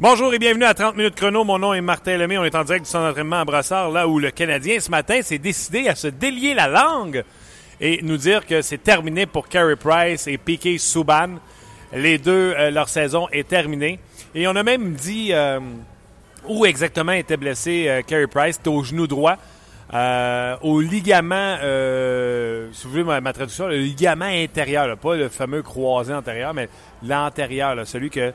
Bonjour et bienvenue à 30 minutes chrono. Mon nom est Martin Lemay. On est en direct du centre d'entraînement à Brassard, là où le Canadien ce matin s'est décidé à se délier la langue et nous dire que c'est terminé pour Carey Price et Piquet Souban. Les deux, euh, leur saison est terminée. Et on a même dit euh, où exactement était blessé euh, Price. C'était au genou droit. Euh, au ligament, si vous voulez ma, traduction, le ligament intérieur, pas le fameux croisé antérieur, mais l'antérieur, celui que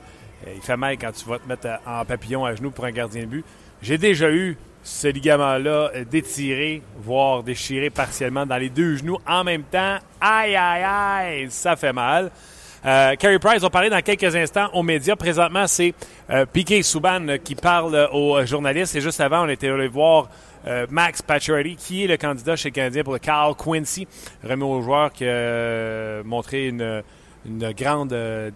il fait mal quand tu vas te mettre en papillon à genoux pour un gardien de but. J'ai déjà eu ce ligament-là euh, détiré, voire déchiré partiellement dans les deux genoux en même temps. Aïe, aïe, aïe, ça fait mal. Euh, Carey Price va parler dans quelques instants aux médias. Présentement, c'est euh, Piquet Souban euh, qui parle euh, aux journalistes. Et juste avant, on était allé voir euh, Max Pacioretty, qui est le candidat chez le Canadien pour le Carl Quincy, remis au joueur qui a euh, montré une, une grande euh,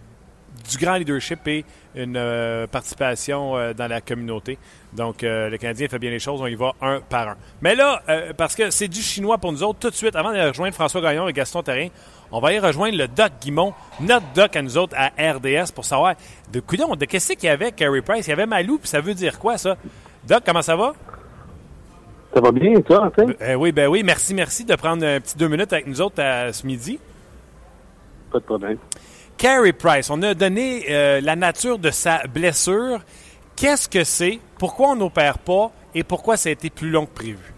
du grand leadership et une euh, participation euh, dans la communauté. Donc, euh, le Canadien fait bien les choses. On y va un par un. Mais là, parce que c'est du chinois pour nous autres, tout de suite, avant de rejoindre François Gagnon et Gaston Terrien, on va aller rejoindre le Doc Guimont, notre Doc à nous autres à RDS pour savoir de coudon, de qu'est-ce qu'il y avait Carey Price? Il y avait Malou, puis ça veut dire quoi, ça? Doc, comment ça va? Ça va bien, toi, en fait? Oui, ben oui, merci, merci de prendre un petit deux minutes avec nous autres à ce midi. Pas de problème. Carey Price, on a donné euh, la nature de sa blessure. Qu'est-ce que c'est? Pourquoi on n'opère pas? Et pourquoi ça a été plus long que prévu?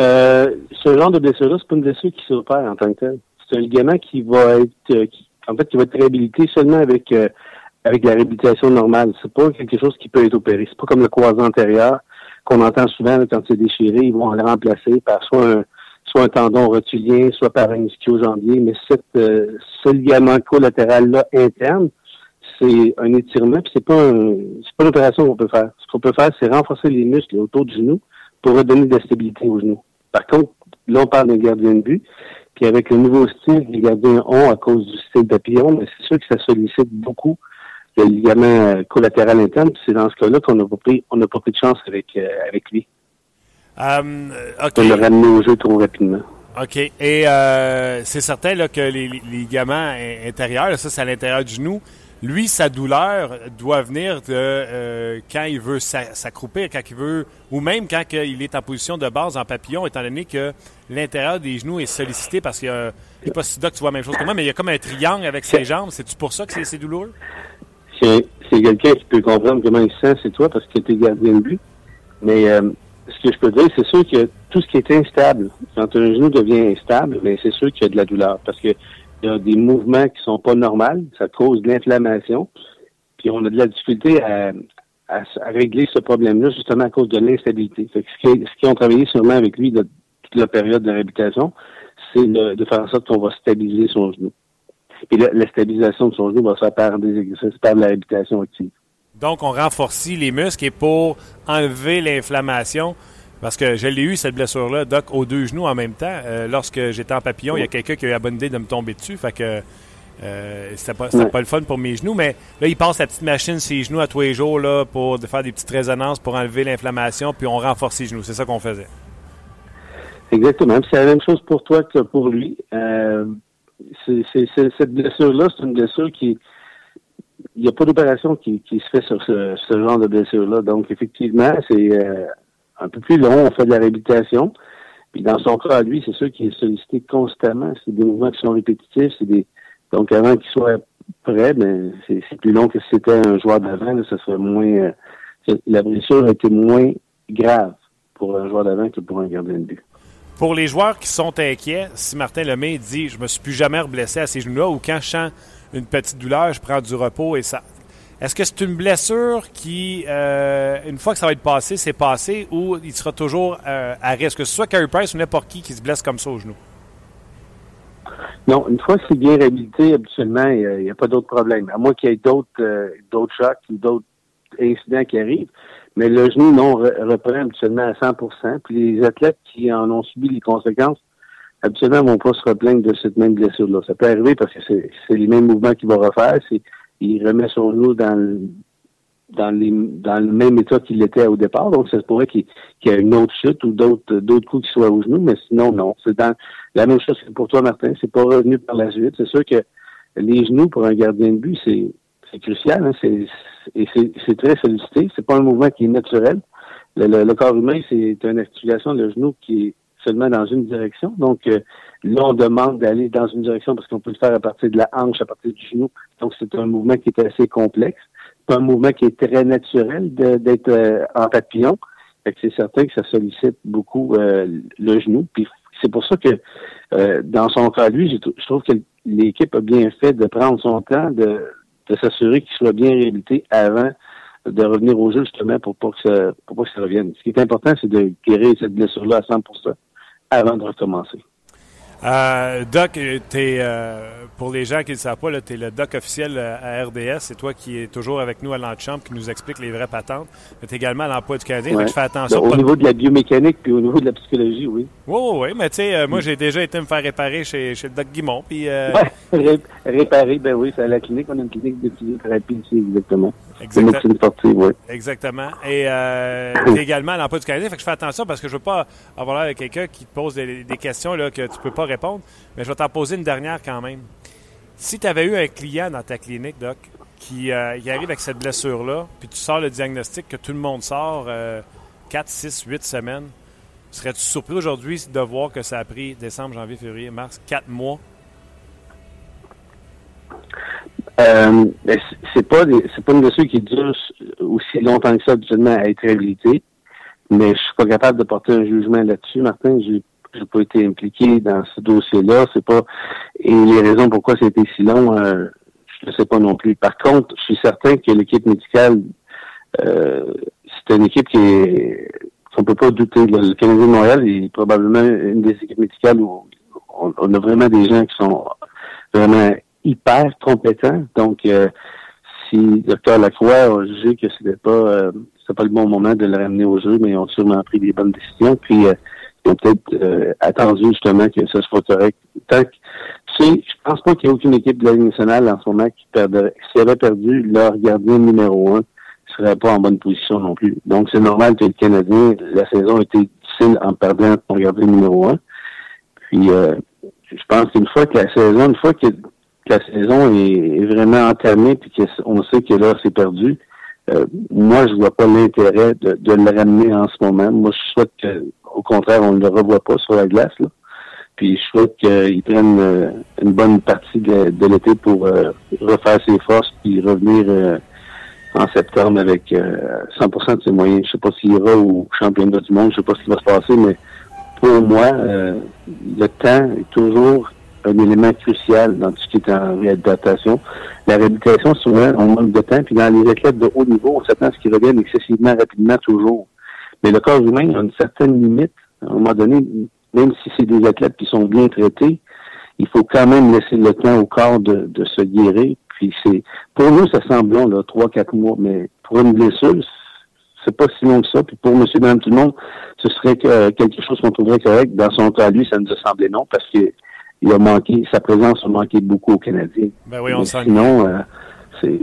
Euh, ce genre de blessure-là, c'est pas une blessure qui s'opère en tant que tel. C'est un ligament qui va être, euh, qui- en fait, qui va être réhabilité seulement avec euh, avec la réhabilitation normale. C'est pas quelque chose qui peut être opéré. C'est pas comme le croisé antérieur qu'on entend souvent là, quand c'est déchiré, ils vont le remplacer par soit un soit un tendon rotulien, soit par un ischio-jambier. Mais cette, euh, ce ligament collatéral-là interne, c'est un étirement, puis c'est pas un, c'est pas une opération qu'on peut faire. Ce qu'on peut faire, c'est renforcer les muscles autour du genou pour redonner de la stabilité au genou. Par contre, là, on parle d'un gardien de but, puis avec le nouveau style les gardiens ont à cause du style papillon, mais c'est sûr que ça sollicite beaucoup le ligament euh, collatéral interne, puis c'est dans ce cas-là qu'on n'a pas pris, on pas pris de chance avec, euh, avec lui. Euh, OK. On l'a ramené au jeu trop rapidement. OK. Et euh, c'est certain là, que les, les ligaments in- intérieurs, là, ça c'est à l'intérieur du genou, lui, sa douleur doit venir de euh, quand il veut s'a- s'accroupir, quand il veut, ou même quand il est en position de base en papillon, étant donné que l'intérieur des genoux est sollicité parce qu'il y a, je sais pas si Doc tu vois la même chose que moi, mais il y a comme un triangle avec ses jambes. C'est-tu pour ça que c'est c'est douloureux? C'est c'est quelqu'un qui peut comprendre comment il se sent, c'est toi, parce que tu es gardien de but. Mais euh, ce que je peux dire, c'est sûr que tout ce qui est instable, quand un genou devient instable, mais c'est sûr qu'il y a de la douleur, parce que il y a des mouvements qui sont pas normaux, ça cause de l'inflammation, puis on a de la difficulté à, à, régler ce problème-là justement à cause de l'instabilité. Ce qui- ce qu'ils ont travaillé sûrement avec lui de toute la période de réhabilitation, c'est de, de faire en sorte qu'on va stabiliser son genou. Et la, la stabilisation de son genou va se faire par des exercices, par de la réhabilitation active. Donc, on renforcit les muscles et pour enlever l'inflammation, parce que je l'ai eu, cette blessure-là, Doc, aux deux genoux en même temps. Euh, lorsque j'étais en papillon, il y a quelqu'un qui a eu la bonne idée de me tomber dessus. Fait que euh, c'était pas, pas le fun pour mes genoux. Mais là, il passe la petite machine sur les genoux à tous les jours là, pour faire des petites résonances pour enlever l'inflammation, puis on renforce les genoux. C'est ça qu'on faisait. Exactement. Puis C'est la même chose pour toi que pour lui. Euh, c'est- cette blessure-là, c'est une blessure qui... Il n'y a pas d'opération qui, se fait sur ce, ce genre de blessure-là. Donc, effectivement, c'est euh, un peu plus long. On fait de la réhabilitation. Puis dans son cas, lui, c'est sûr qu'il est sollicité constamment. C'est des mouvements qui sont répétitifs. Donc, avant qu'il soit prêt, ben, c'est, plus long que si c'était un joueur d'avant. Ça serait moins... euh, la blessure a été moins grave pour un joueur d'avant que pour un gardien de but. Pour les joueurs qui sont inquiets, si Martin Lemay dit je me suis plus jamais reblessé à ces genoux-là ou quand je sens une petite douleur, je prends du repos et ça. Est-ce que c'est une blessure qui, euh, une fois que ça va être passé, c'est passé ou il sera toujours euh, à risque? Que ce soit Carey Price ou n'importe qui qui se blesse comme ça au genou. Non, une fois que c'est bien réhabilité, habituellement, il n'y a, pas d'autre problème. À moins qu'il y ait d'autres euh, d'autres chocs ou d'autres incidents qui arrivent. Mais le genou, non, re- reprend habituellement à 100% Puis les athlètes qui en ont subi les conséquences, habituellement, ne vont pas se replaindre de cette même blessure-là. Ça peut arriver parce que c'est les mêmes mouvements qu'il va refaire. Il remet son genou dans le, le même état qu'il était au départ. Donc, ça se pourrait qu'il y ait une autre chute ou d'autres coups qui soient au genou. Mais sinon, non. C'est dans la même chose que pour toi, Martin. C'est pas revenu par la suite. C'est sûr que les genoux, pour un gardien de but, c'est crucial. Hein, c'est, très sollicité. C'est pas un mouvement qui est naturel. Le, corps humain, c'est une articulation de genou qui est seulement dans une direction. Donc, euh, là, on demande d'aller dans une direction parce qu'on peut le faire à partir de la hanche, à partir du genou. Donc, c'est un mouvement qui est assez complexe. C'est un mouvement qui est très naturel d'être euh, en papillon. c'est certain que ça sollicite beaucoup euh, le genou. Puis c'est pour ça que dans son cas, lui, je, trouve que l'équipe a bien fait de prendre son temps, de, de s'assurer qu'il soit bien réhabilité avant de revenir au jeu justement pour pas que ça, pour pas que ça revienne. Ce qui est important, c'est de guérir cette blessure-là à 100 avant de recommencer. Euh, doc, es, euh, pour les gens qui ne le savent pas, tu es le doc officiel euh, à RDS. C'est toi qui es toujours avec nous à l'antichambre, qui nous explique les vraies patentes. Mais tu es également à l'emploi du Canadien. Ouais. fais attention. au niveau de la biomécanique puis au niveau de la psychologie, oui. Oui, oui, oui. Mais tu sais, euh, moi, j'ai déjà été me faire réparer chez, chez le doc Guimont. Puis, ouais, réparer, ben oui, c'est à la clinique. On a une clinique de physiothérapie ici, exactement. Exactement. Exactement. Et euh, es également à l'emploi du Canadien. Fait que je fais attention parce que je veux pas avoir l'air de quelqu'un qui te pose des, des questions là, que tu peux pas répondre, mais je vais t'en poser une dernière quand même. Si tu avais eu un client dans ta clinique, Doc, qui euh, arrive avec cette blessure-là, puis tu sors le diagnostic que tout le monde sort 4, 6, 8 semaines, serais-tu surpris aujourd'hui de voir que ça a pris décembre, janvier, février, mars, 4 mois? Euh, c'est pas c'est pas une blessure qui dure aussi longtemps que ça habituellement à être réhabilitée, mais je suis pas capable de porter un jugement là-dessus, Martin. J'ai j'ai pas été impliqué dans ce dossier-là. C'est pas et les raisons pourquoi c'était si long, euh, je ne sais pas non plus. Par contre, je suis certain que l'équipe médicale, euh, c'est une équipe qui est on peut pas douter. Le Canadien de Montréal est probablement une des équipes médicales où on, a vraiment des gens qui sont vraiment hyper compétents. Donc, euh, si docteur Lacroix a jugé que c'était pas euh, pas le bon moment de le ramener au jeu, mais ils ont sûrement pris des bonnes décisions. Puis euh, ils ont peut-être euh, attendu justement que ça soit correct. Tant que, tu je pense pas qu'il y ait aucune équipe de la nationale en ce moment qui perdrait. S'il avait perdu leur gardien numéro un, serait pas en bonne position non plus. Donc c'est normal que le Canadien, la saison a été difficile en perdant son gardien numéro un. Puis euh, je pense qu'une fois que la saison, une fois que, la saison est, vraiment entamée puis qu'on sait que là c'est perdu, euh, moi je vois pas l'intérêt de, de le ramener en ce moment. Moi je souhaite que au contraire, on ne le revoit pas sur la glace. Là. Puis je souhaite qu'ils prennent euh, une bonne partie de, l'été pour euh, refaire ses forces puis revenir euh, en septembre avec 100% de ses moyens. Je sais pas s'il ira au championnat du monde, je sais pas ce qui va se passer, mais pour moi, le temps est toujours un élément crucial dans tout ce qui est en réadaptation. La réhabilitation, souvent, on manque de temps, puis dans les athlètes de haut niveau, on s'attend à ce qu'ils reviennent excessivement rapidement toujours. Mais le corps humain a une certaine limite. À un moment donné, même si c'est des athlètes qui sont bien traités, il faut quand même laisser le temps au corps de, se guérir. Puis c'est pour nous, ça semble long, là, trois, quatre mois, mais pour une blessure, c'est pas si long que ça. Puis pour monsieur, madame, tout le monde, ce serait quelque chose qu'on trouverait correct. Dans son cas, lui, ça nous a semblé non, parce que il a manqué, sa présence a manqué beaucoup aux Canadiens. Ben oui, on sinon, euh, c'est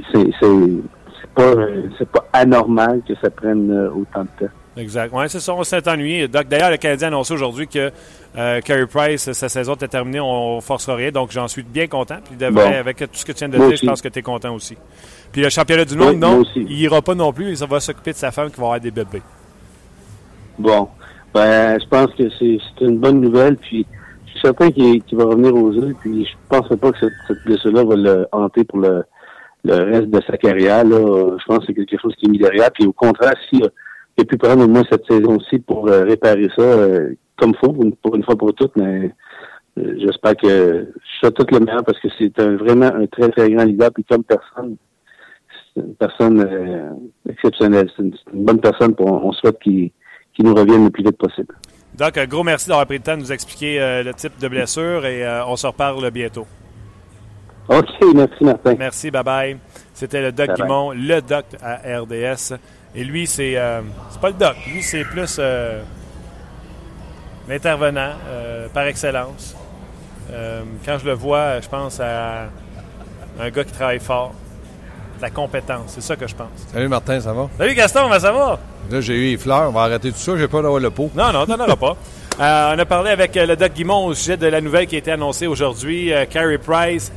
pas, c'est pas anormal que ça prenne euh, autant de temps. Exact. Oui, c'est ça, on s'est ennuyé. D'ailleurs, le Canadien a annoncé aujourd'hui que euh, Carey Price, sa saison est terminée, on forcera rien. Donc, j'en suis bien content. Puis, avec tout ce que tu viens de dire, je pense que tu es content aussi. Puis, le championnat du monde, non, il ira pas non plus. Il va s'occuper de sa femme qui va avoir des bébés. Bon. Ben, je pense que c'est une bonne nouvelle. Puis, suis certain qu'il va revenir aux yeux. Puis, je pense pas que cette, blessure-là va le hanter pour le, reste de sa carrière. Là. Je pense que c'est quelque chose qui est mis derrière. Puis, au contraire, si et puis prendre au moins cette saison-ci pour euh, réparer ça euh, comme faut, pour une fois pour toutes, mais euh, j'espère que je suis tout le meilleur parce que c'est vraiment un très, très grand leader, puis comme personne, c'est une personne exceptionnelle. C'est une, bonne personne, pour, on souhaite qu'il nous revienne le plus vite possible. Donc, un gros merci d'avoir pris le temps de nous expliquer le type de blessure et on se reparle bientôt. OK, merci Martin. Merci, bye bye. C'était le Doc Guimont, le Doc à RDS. Et lui, c'est euh, pas le doc. Lui, c'est plus euh, l'intervenant euh, par excellence. quand je le vois, je pense à un gars qui travaille fort. la compétence, c'est ça que je pense. Salut Martin, ça va? Salut Gaston, ben, ça va? Là, j'ai eu les fleurs, on va arrêter tout ça, j'ai pas d'avoir le pot. Non, non, t'en auras pas. on a parlé avec le Doc Guimont au sujet de la nouvelle qui a été annoncée aujourd'hui. Carey Price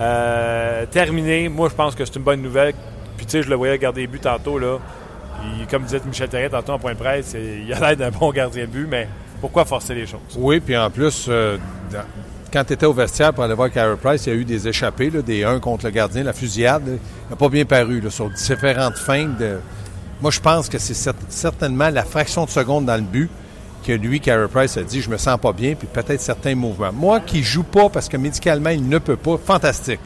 euh, terminé. Moi, je pense que c'est une bonne nouvelle. Puis, tu sais, je le voyais garder les buts tantôt, là. comme disait Michel Terrien tantôt en point de presse, il a l'air d'un bon gardien de but, mais pourquoi forcer les choses? Oui, puis en plus, euh, quand tu étais au vestiaire pour aller voir Carey Price, il y a eu des échappées, des 1 contre le gardien, la fusillade. il n'a pas bien paru sur différentes fins. De... Moi, je pense que c'est certainement la fraction de seconde dans le but que lui, Carey Price, a dit Je me sens pas bien, puis peut-être certains mouvements. Moi qui joue pas parce que médicalement, il ne peut pas, fantastique.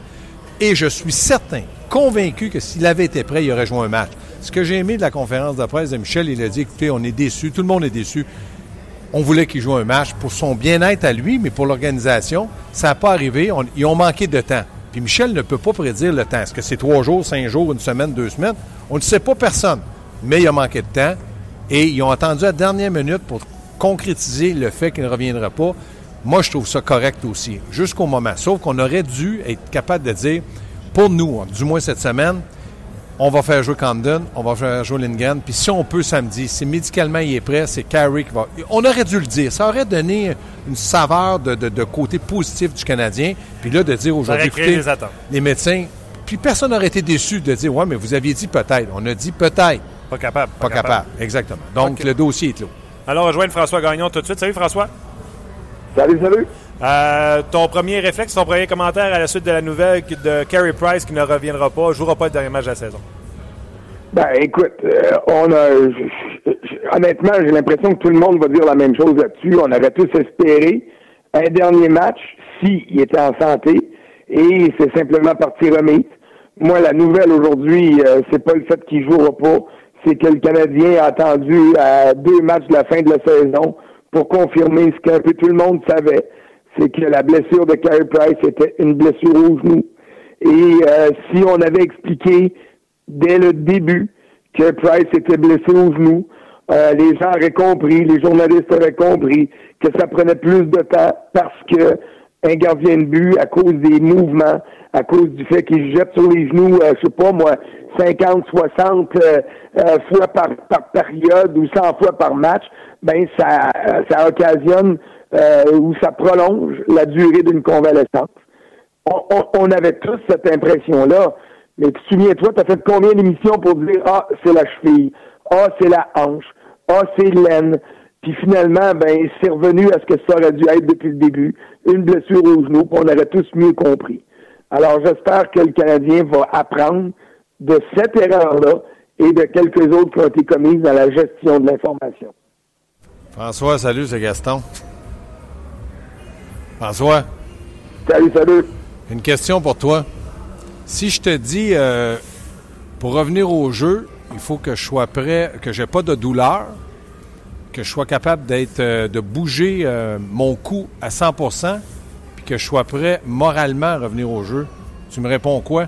Et je suis certain, convaincu que s'il avait été prêt, il aurait joué un match. Ce que j'ai aimé de la conférence de presse de Michel, il a dit Écoutez, on est déçus, tout le monde est déçu. On voulait qu'il joue un match pour son bien-être à lui, mais pour l'organisation, ça n'a pas arrivé. ils ont manqué de temps. Puis Michel ne peut pas prédire le temps. Est-ce que c'est trois jours, cinq jours, une semaine, deux semaines? On ne sait pas personne. Mais il a manqué de temps. Et ils ont attendu à la dernière minute pour concrétiser le fait qu'il ne reviendra pas. Moi, je trouve ça correct aussi, jusqu'au moment. Sauf qu'on aurait dû être capable de dire, pour nous, du moins cette semaine, on va faire jouer Camden, on va faire jouer Lindgren, puis si on peut samedi, si médicalement il est prêt, c'est Carey qui va... On aurait dû le dire. Ça aurait donné une saveur de, côté positif du Canadien, puis là, de dire aujourd'hui, écoutez, les, les médecins... Puis personne n'aurait été déçu de dire, ouais, mais vous aviez dit peut-être. On a dit peut-être. Pas capable. Pas, capable. exactement. Donc, le dossier est clos. Alors, rejoindre François Gagnon tout de suite. Salut, François. Salut, salut. Euh, ton premier réflexe, ton premier commentaire à la suite de la nouvelle de Carey Price qui ne reviendra pas, ne jouera pas le dernier match de la saison? Ben, écoute, euh, on a. honnêtement, j'ai l'impression que tout le monde va dire la même chose là-dessus. On aurait tous espéré un dernier match s'il était en santé et c'est simplement parti remise. Moi, la nouvelle aujourd'hui, euh, c'est pas le fait qu'il jouera pas, c'est que le Canadien a attendu à deux matchs de la fin de la saison pour confirmer ce qu'un peu tout le monde savait c'est que la blessure de Carey Price était une blessure au genou. Et euh, si on avait expliqué dès le début que Price était blessé au genou, euh, les gens auraient compris, les journalistes auraient compris que ça prenait plus de temps parce que un gardien de but, à cause des mouvements, à cause du fait qu'il jette sur les genoux, euh, je sais pas moi, 50, 60 fois par, par période ou 100 fois par match, ben ça, ça occasionne euh, où ça prolonge la durée d'une convalescence. On, avait tous cette impression-là. Mais souviens-toi, tu as fait combien d'émissions pour dire Ah, c'est la cheville, Ah, c'est la hanche, Ah, c'est l'aine. Puis finalement, ben, c'est revenu à ce que ça aurait dû être depuis le début, une blessure au genou, puis on aurait tous mieux compris. Alors j'espère que le Canadien va apprendre de cette erreur-là et de quelques autres qui ont été commises dans la gestion de l'information. François, salut, c'est Gaston. François? Salut, salut. Une question pour toi. Si je te dis, euh, pour revenir au jeu, il faut que je sois prêt, que j'ai pas de douleur, que je sois capable d'être, euh, de bouger euh, mon cou à 100% puis que je sois prêt moralement à revenir au jeu. Tu me réponds quoi?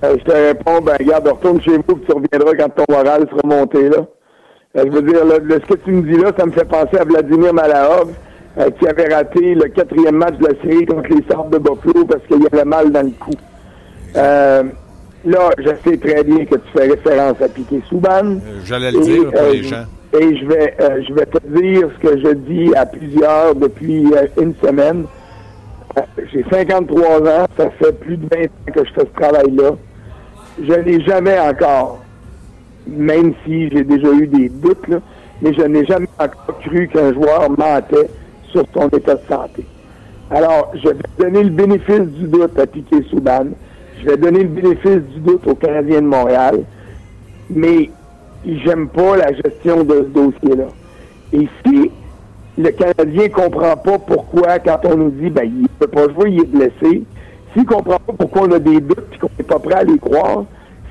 je te réponds, ben regarde, retourne chez vous, que tu reviendras quand ton moral sera monté, là. je veux dire, ce que tu me dis là, ça me fait penser à Vladimir Malahov euh, qui avait raté le quatrième match de la série contre les Sables de Buffalo parce qu'il y avait mal dans le cou. Euh, là, je sais très bien que tu fais référence à Piquet Souban. Euh, j'allais le dire pour les gens. Et je vais, je vais te dire ce que je dis à plusieurs depuis une semaine. J'ai 53 ans, ça fait plus de 20 ans que je fais ce travail-là. Je n'ai jamais encore, même si j'ai déjà eu des doutes, là, mais je n'ai jamais encore cru qu'un joueur mentait sur son état de santé. Alors, je vais donner le bénéfice du doute à Piquet Souban. Je vais donner le bénéfice du doute aux Canadiens de Montréal. Mais j'aime pas la gestion de ce dossier-là. Et si le Canadien comprend pas pourquoi, quand on nous dit, ben, il peut pas jouer, il est blessé, s'il comprend pas pourquoi on a des doutes et qu'on n'est pas prêt à les croire,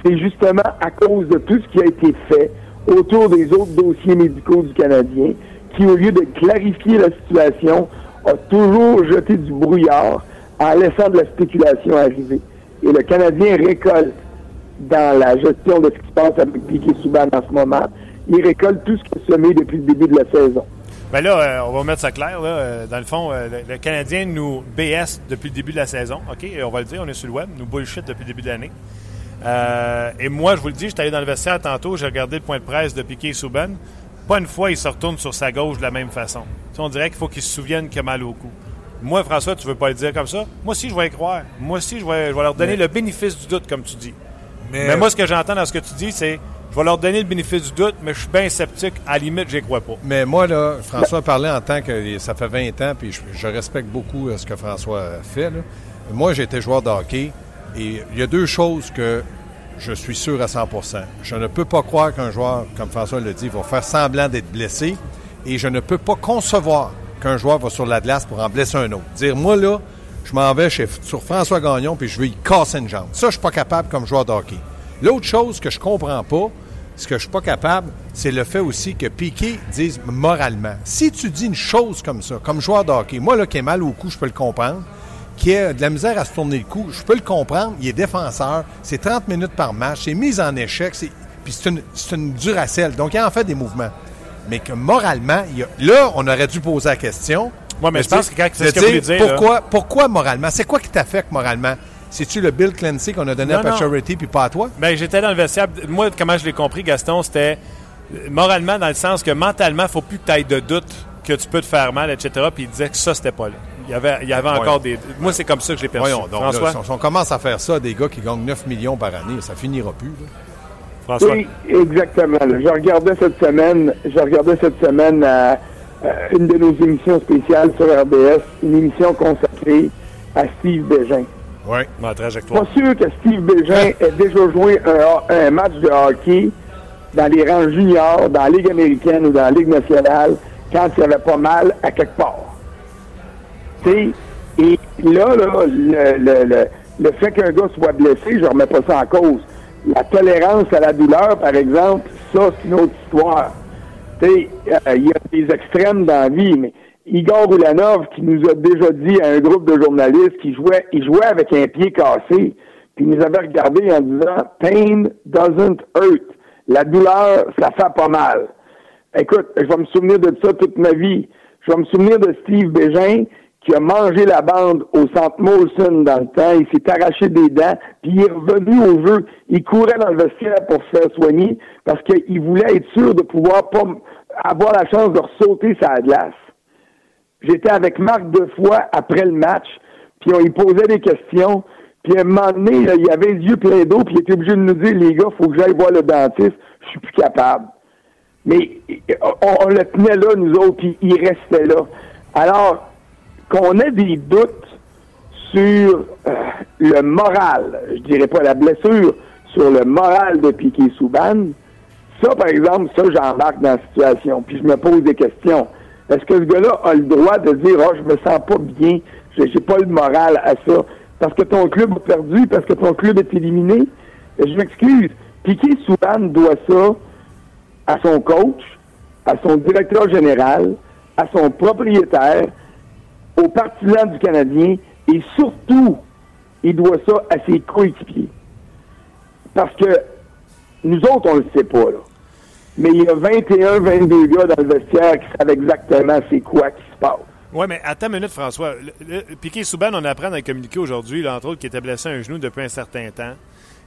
c'est justement à cause de tout ce qui a été fait autour des autres dossiers médicaux du Canadien qui, au lieu de clarifier la situation, a toujours jeté du brouillard en laissant de la spéculation arriver. Et le Canadien récolte dans la gestion de ce qui se passe avec Piquet Souban en ce moment, il récolte tout ce qui est semé depuis le début de la saison. Bien là, euh, on va mettre ça clair. Là. Euh, dans le fond, euh, le, Canadien nous BS depuis le début de la saison. OK, on va le dire, on est sur le web, nous bullshit depuis le début de l'année. et moi, je vous le dis, j'étais allé dans le vestiaire tantôt, j'ai regardé le point de presse de Piquet Souban. Pas une fois, il se retourne sur sa gauche de la même façon. on dirait qu'il faut qu'il se souvienne qu'il a mal au cou. Moi, François, tu veux pas le dire comme ça? Moi aussi, je vais y croire. Moi aussi, je vais, je vais leur donner le bénéfice du doute, comme tu dis. Mais, moi, ce que j'entends dans ce que tu dis, c'est je vais leur donner le bénéfice du doute, mais je suis bien sceptique. À la limite, j'y crois pas. Mais moi, là, François parlait en tant que ça fait 20 ans, puis je, respecte beaucoup euh, ce que François fait. Là. Moi, j'étais joueur de hockey, et il y a deux choses que je suis sûr à 100% Je ne peux pas croire qu'un joueur, comme François le dit, va faire semblant d'être blessé, et je ne peux pas concevoir qu'un joueur va sur la glace pour en blesser un autre. Dire, moi, là, je m'en vais chez, sur François Gagnon, puis je vais y casser une jambe. Ça, je suis pas capable comme joueur de hockey. L'autre chose que je comprends pas, ce que je suis pas capable, c'est le fait aussi que Piquet dise moralement. Si tu dis une chose comme ça, comme joueur de hockey, moi, là, qui est mal au cou, je peux le comprendre, qui a de la misère à se tourner le cou, je peux le comprendre, il est défenseur, c'est 30 minutes par match, c'est mise en échec, c'est, puis c'est une, c'est duracelle, donc il en fait des mouvements. Mais que moralement, là, on aurait dû poser la question. Moi, mais je pense que quand c'est ce que dire, dire pourquoi, pourquoi moralement? C'est quoi qui t'affecte moralement? C'est-tu le Bill Clancy qu'on a donné à Pacioretty puis pas à toi? Bien, j'étais dans le vestiaire. Moi, comment je l'ai compris, Gaston, c'était moralement dans le sens que mentalement, il ne faut plus que tu ailles de doute que tu peux te faire mal, etc. Puis il disait que ça, c'était pas là. Il y avait, il y avait encore des. Moi, c'est comme ça que je l'ai perçu. Voyons, donc, François? si on commence à faire ça des gars qui gagnent 9 millions par année, ça finira plus. François? Oui, exactement. Je regardais cette semaine, je regardais cette semaine euh, euh, une de nos émissions spéciales sur RBS, une émission consacrée à Steve Bégin. Oui, ma trajectoire. Pas sûr que Steve Bégin ait déjà joué un, match de hockey dans les rangs juniors, dans la Ligue américaine ou dans la Ligue nationale, quand il y avait pas mal à quelque part. sais, et là, là le, le, le, fait qu'un gars soit blessé, je remets pas ça en cause. La tolérance à la douleur, par exemple, ça, c'est une autre histoire. Euh, il y a des extrêmes dans la vie, mais Igor Ulanov qui nous a déjà dit à un groupe de journalistes qu'il jouait, il jouait avec un pied cassé, puis il nous avait regardé en disant Pain doesn't hurt. La douleur, ça fait pas mal. Écoute, je vais me souvenir de ça toute ma vie. Je vais me souvenir de Steve Bégin qui a mangé la bande au centre Molson dans le temps. Il s'est arraché des dents, puis il est revenu au jeu. Il courait dans le vestiaire pour se faire soigner parce qu'il voulait être sûr de pouvoir pas avoir la chance de ressauter sa glace. J'étais avec Marc deux fois après le match, puis on lui posait des questions. Puis à un moment donné, il avait les yeux pleins d'eau, puis il était obligé de nous dire, les gars, faut que j'aille voir le dentiste, je suis plus capable. Mais on, le tenait là, nous autres, puis il restait là. Alors, qu'on ait des doutes sur euh, le moral, je dirais pas la blessure, sur le moral de Piquet Souban, ça, par exemple, ça, j'embarque dans la situation, puis je me pose des questions. Est-ce que ce gars-là a le droit de dire oh, je me sens pas bien, j'ai pas le moral à ça, parce que ton club a perdu, parce que ton club est éliminé? Je m'excuse. Piquet Souban doit ça à son coach, à son directeur général, à son propriétaire, au partisan du Canadien et surtout, il doit ça à ses coéquipiers. Parce que nous autres, on ne le sait pas, là mais il y a 21, 22 gars dans le vestiaire qui savent exactement c'est quoi qui se passe. Oui, mais attends une minute, François. Piqué Souban, on apprend dans le communiqué aujourd'hui, entre autres, qu'il était blessé à un genou depuis un certain temps,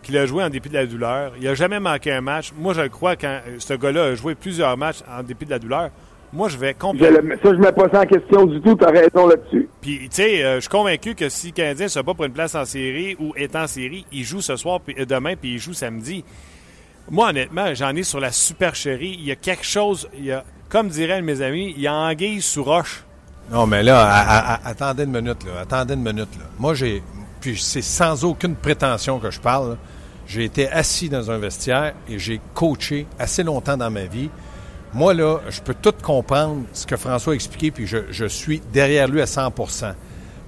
qu'il a joué en dépit de la douleur. Il n'a jamais manqué un match. Moi, je le crois, quand ce gars-là a joué plusieurs matchs en dépit de la douleur, moi, je vais complètement. Ça, je ne mets pas ça en question du tout. Tu as raison là-dessus. Puis, tu sais, euh, je suis convaincu que si le Canadien ne se bat pour une place en série ou est en série, il joue ce soir, puis, demain, puis il joue samedi. Moi, honnêtement, j'en ai sur la supercherie. Il y a quelque chose, il y a, comme diraient mes amis, il y a anguille sous roche. Non, mais là, attendez une minute, là. Attendez une minute, là. Moi, j'ai. Puis c'est sans aucune prétention que je parle. J'ai été assis dans un vestiaire et j'ai coaché assez longtemps dans ma vie. Moi, là, je peux tout comprendre ce que François a expliqué, puis je, suis derrière lui à 100%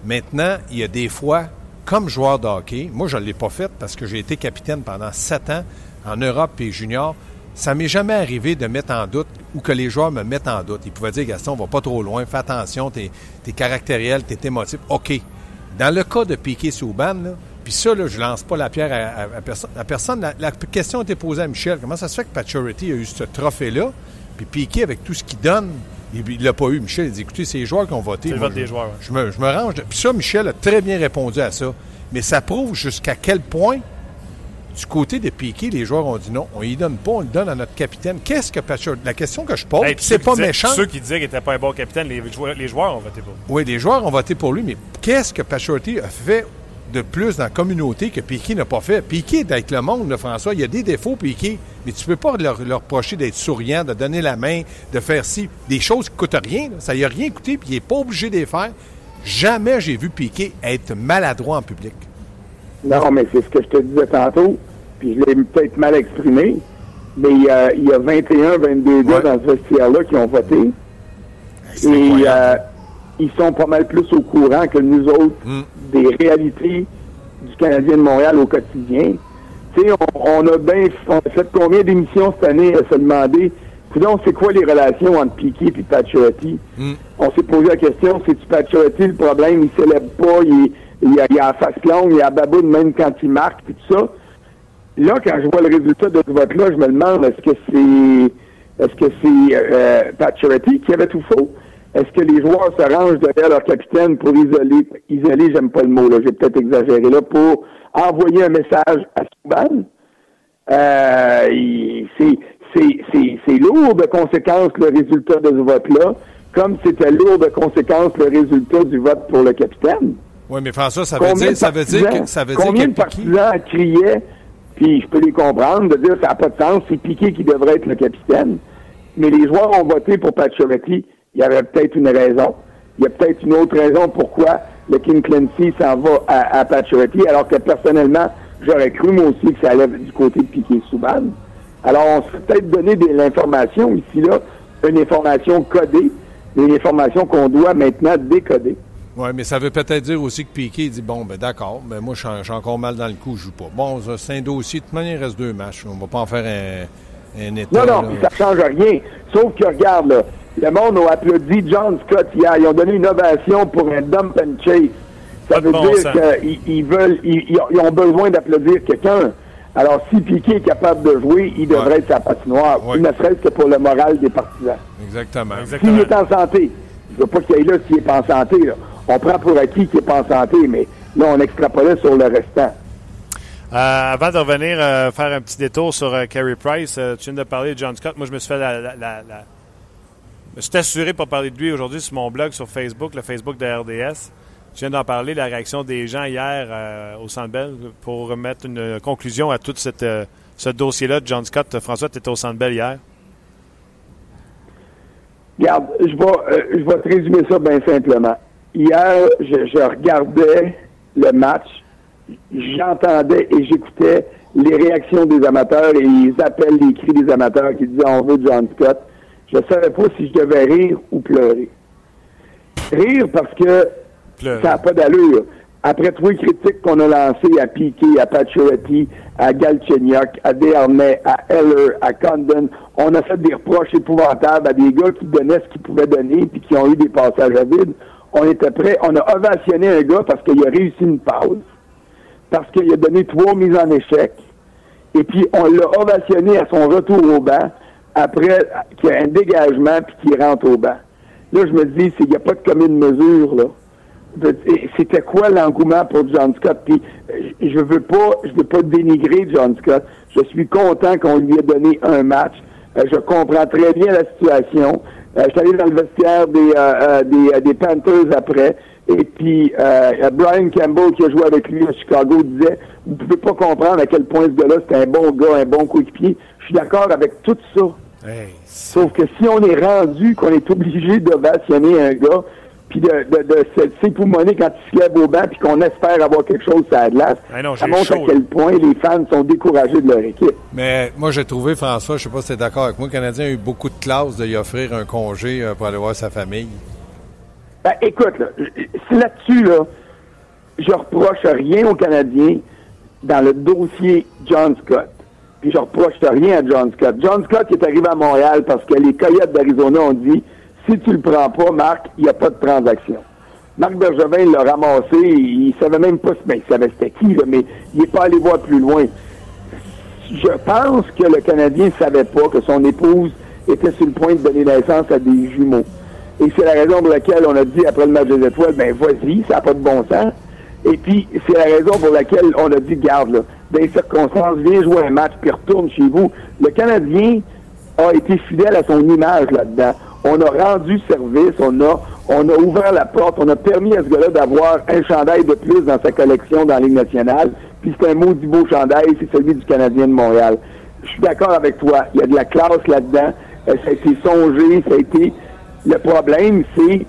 Maintenant, il y a des fois, comme joueur de hockey, moi, je ne l'ai pas fait parce que j'ai été capitaine pendant sept ans en Europe et junior, ça m'est jamais arrivé de mettre en doute ou que les joueurs me mettent en doute. Ils pouvaient dire, Gaston, on va pas trop loin, fais attention, t'es es caractériel, t'es émotif. OK. Dans le cas de Piquet Souban, puis ça, là, je lance pas la pierre à, personne. La, personne la, question a été posée à Michel. Comment ça se fait que Paturity a eu ce trophée-là, puis Piquet, avec tout ce qu'il donne, il l'a pas eu. Michel a dit, écoutez, c'est les joueurs qui ont voté. C'est le vote des joueurs. Je, me, je me range. Puis ça, Michel a très bien répondu à ça. Mais ça prouve jusqu'à quel point du côté de Piquet, les joueurs ont dit non, on y donne pas, on le donne à notre capitaine. Qu'est-ce que Patrick... La question que je pose, Hey, c'est pas disaient- méchant. Ceux qui disaient qu'il n'était pas un bon capitaine, les joueurs, les joueurs ont voté pour. Oui, les joueurs ont voté pour lui, mais qu'est-ce que Pachorty a fait de plus dans la communauté que Piquet n'a pas fait? Piquet est avec le monde, là, François. Il y a des défauts, Piquet, mais tu peux pas leur, leur reprocher d'être souriant, de donner la main, de faire ci. Des choses qui coûtent rien. là. Ça y a rien coûté, puis il n'est pas obligé de les faire. Jamais j'ai vu Piquet être maladroit en public. Non, mais c'est ce que je te disais tantôt, puis je l'ai peut-être mal exprimé, mais il y a, il y a 21, 22 gars Ouais. dans ce vestiaire-là qui ont voté. C'est Et euh, ils sont pas mal plus au courant que nous autres Mm. des réalités du Canadien de Montréal au quotidien. Tu sais, on, on a bien on a fait combien d'émissions cette année à se demander, coudonc, c'est quoi les relations entre Piquet et Pacioretty? Mm. On s'est posé la question, c'est-tu Pacioretty le problème? Il célèbre pas, il, est- il, a, il a la face longue, il a la baboune même quand il marque, puis tout ça. Là, quand je vois le résultat de ce vote-là, je me demande, est-ce que c'est est-ce que c'est euh, Pacioretty qui avait tout faux? Est-ce que les joueurs se rangent derrière leur capitaine pour isoler, isoler, j'aime pas le mot, là, j'ai peut-être exagéré, là, pour envoyer un message à Subban? Euh, c'est, c'est, c'est, c'est lourd de conséquences le résultat de ce vote-là, comme c'était lourd de conséquences le résultat du vote pour le capitaine. Oui, mais François, ça veut dire, ça veut dire que ça veut dire combien que de partisans criaient, puis je peux les comprendre, de dire ça n'a pas de sens, c'est Piqué qui devrait être le capitaine. Mais les joueurs ont voté pour Pacioretty. Il y avait peut-être une raison. Il y a peut-être une autre raison pourquoi le King Clancy s'en va à, à Pacioretty, alors que personnellement, j'aurais cru moi aussi que ça allait du côté de Piqué Souban. Alors, on s'est peut-être donné de l'information ici, là, une information codée, mais une information qu'on doit maintenant décoder. Oui, mais ça veut peut-être dire aussi que Piquet dit bon, ben d'accord, mais moi, je suis encore mal dans le coup, je joue pas. Bon, c'est un dossier. De toute manière, il reste deux matchs. On va pas en faire un, un état. Non, non, là. ça change rien. Sauf que, regarde, là, le monde a applaudi John Scott hier. Ils ont donné une ovation pour un dump and chase. Ça veut bon dire qu'ils ils veulent, ils, ils ont- besoin d'applaudir quelqu'un. Alors, si Piquet est capable de jouer, il devrait Ouais. être sa patinoire, Ouais. ne serait-ce que pour le moral des partisans. Exactement. S'il est en santé, je veux pas qu'il aille là s'il n'est pas en santé. Là. On prend pour acquis qu'il n'est pas en santé, mais là, on extrapolait sur le restant. Euh, avant de revenir euh, faire un petit détour sur euh, Carey Price, euh, tu viens de parler de John Scott. Moi, je me suis fait la. la, la- la- je suis assuré pour parler de lui aujourd'hui sur mon blog sur Facebook, le Facebook de RDS. Je viens d'en parler, la réaction des gens hier euh, au Centre pour remettre une conclusion à tout euh, ce dossier-là de John Scott. François, tu étais au Centre hier. Regarde, je vais, euh, je vais te résumer ça bien simplement. Hier, je, je regardais le match, j'entendais et j'écoutais les réactions des amateurs et les appels, les cris des amateurs qui disaient on veut John Scott. Je ne savais pas si je devais rire ou pleurer. Rire parce que Pleurer. ça n'a pas d'allure. Après les critiques qu'on a lancées à Piquet, à Pacioretty, à Galchenyuk, à Desharnais, à Heller, à Condon, on a fait des reproches épouvantables à des gars qui donnaient ce qu'ils pouvaient donner puis qui ont eu des passages à vide. On était prêts. On a ovationné un gars parce qu'il a réussi une pause, parce qu'il a donné trois mises en échec, et puis on l'a ovationné à son retour au banc après qu'il y a un dégagement puis qu'il rentre au banc. Là, je me dis, il n'y a pas de commune mesure, là. C'était quoi l'engouement pour John Scott? Puis, euh, je veux pas, je veux pas dénigrer John Scott. Je suis content qu'on lui ait donné un match. Euh, je comprends très bien la situation. Euh, je suis allé dans le vestiaire des, euh, des, des Panthers après. Et puis, Brian Campbell, qui a joué avec lui à Chicago, disait Vous pouvez pas comprendre à quel point ce gars-là, c'est un bon gars, un bon coéquipier. Suis d'accord avec tout ça. Hey, Sauf que si on est rendu qu'on est obligé d'ovationner un gars, puis de, de, de se s'époumoner quand il se lève au banc, puis qu'on espère avoir quelque chose à la glace, Ah non, ça montre chaud, à quel point les fans sont découragés de leur équipe. Mais moi, j'ai trouvé, François, je sais pas si tu es d'accord avec moi, le Canadien a eu beaucoup de classe de lui offrir un congé euh, pour aller voir sa famille. Ben, écoute, là, c'est là-dessus, là, je reproche rien aux Canadiens dans le dossier John Scott. Puis je reproche rien à John Scott. John Scott est arrivé à Montréal parce que les Coyotes d'Arizona ont dit si tu le prends pas, Marc, il n'y a pas de transaction. Marc Bergevin l'a ramassé, il, savait même pas, ben, il savait c'était qui, là, mais il n'est pas allé voir plus loin. Je pense que le Canadien ne savait pas que son épouse était sur le point de donner naissance à des jumeaux. Et c'est la raison pour laquelle on a dit après le match des étoiles, ben vas-y, ça n'a pas de bon sens. Et puis, c'est la raison pour laquelle on a dit, garde, là, des circonstances, viens jouer un match, puis retourne chez vous. Le Canadien a été fidèle à son image là-dedans. On a rendu service, on a, on a ouvert la porte, on a permis à ce gars-là d'avoir un chandail de plus dans sa collection dans la Ligue nationale. Puis c'est un maudit beau chandail, c'est celui du Canadien de Montréal. Je suis d'accord avec toi. Il y a de la classe là-dedans. Euh, ça a été songé, ça a été. Le problème, c'est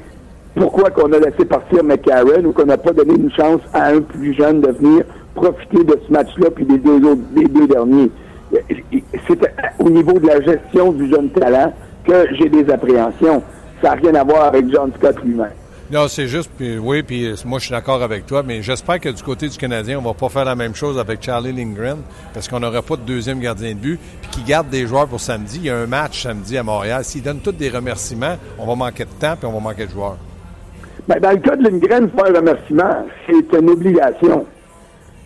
pourquoi qu'on a laissé partir McCarron ou qu'on n'a pas donné une chance à un plus jeune de venir profiter de ce match-là puis des deux autres, des deux derniers. C'est au niveau de la gestion du jeune talent que j'ai des appréhensions. Ça n'a rien à voir avec John Scott lui-même. Non, c'est juste, puis oui, puis moi je suis d'accord avec toi, mais j'espère que du côté du Canadien, on va pas faire la même chose avec Charlie Lindgren, parce qu'on n'aura pas de deuxième gardien de but, puis qui garde des joueurs pour samedi. Il y a un match samedi à Montréal. S'ils donnent tous des remerciements, on va manquer de temps, puis on va manquer de joueurs. Ben, dans le cas de Lindgren, faire un remerciement, c'est une obligation.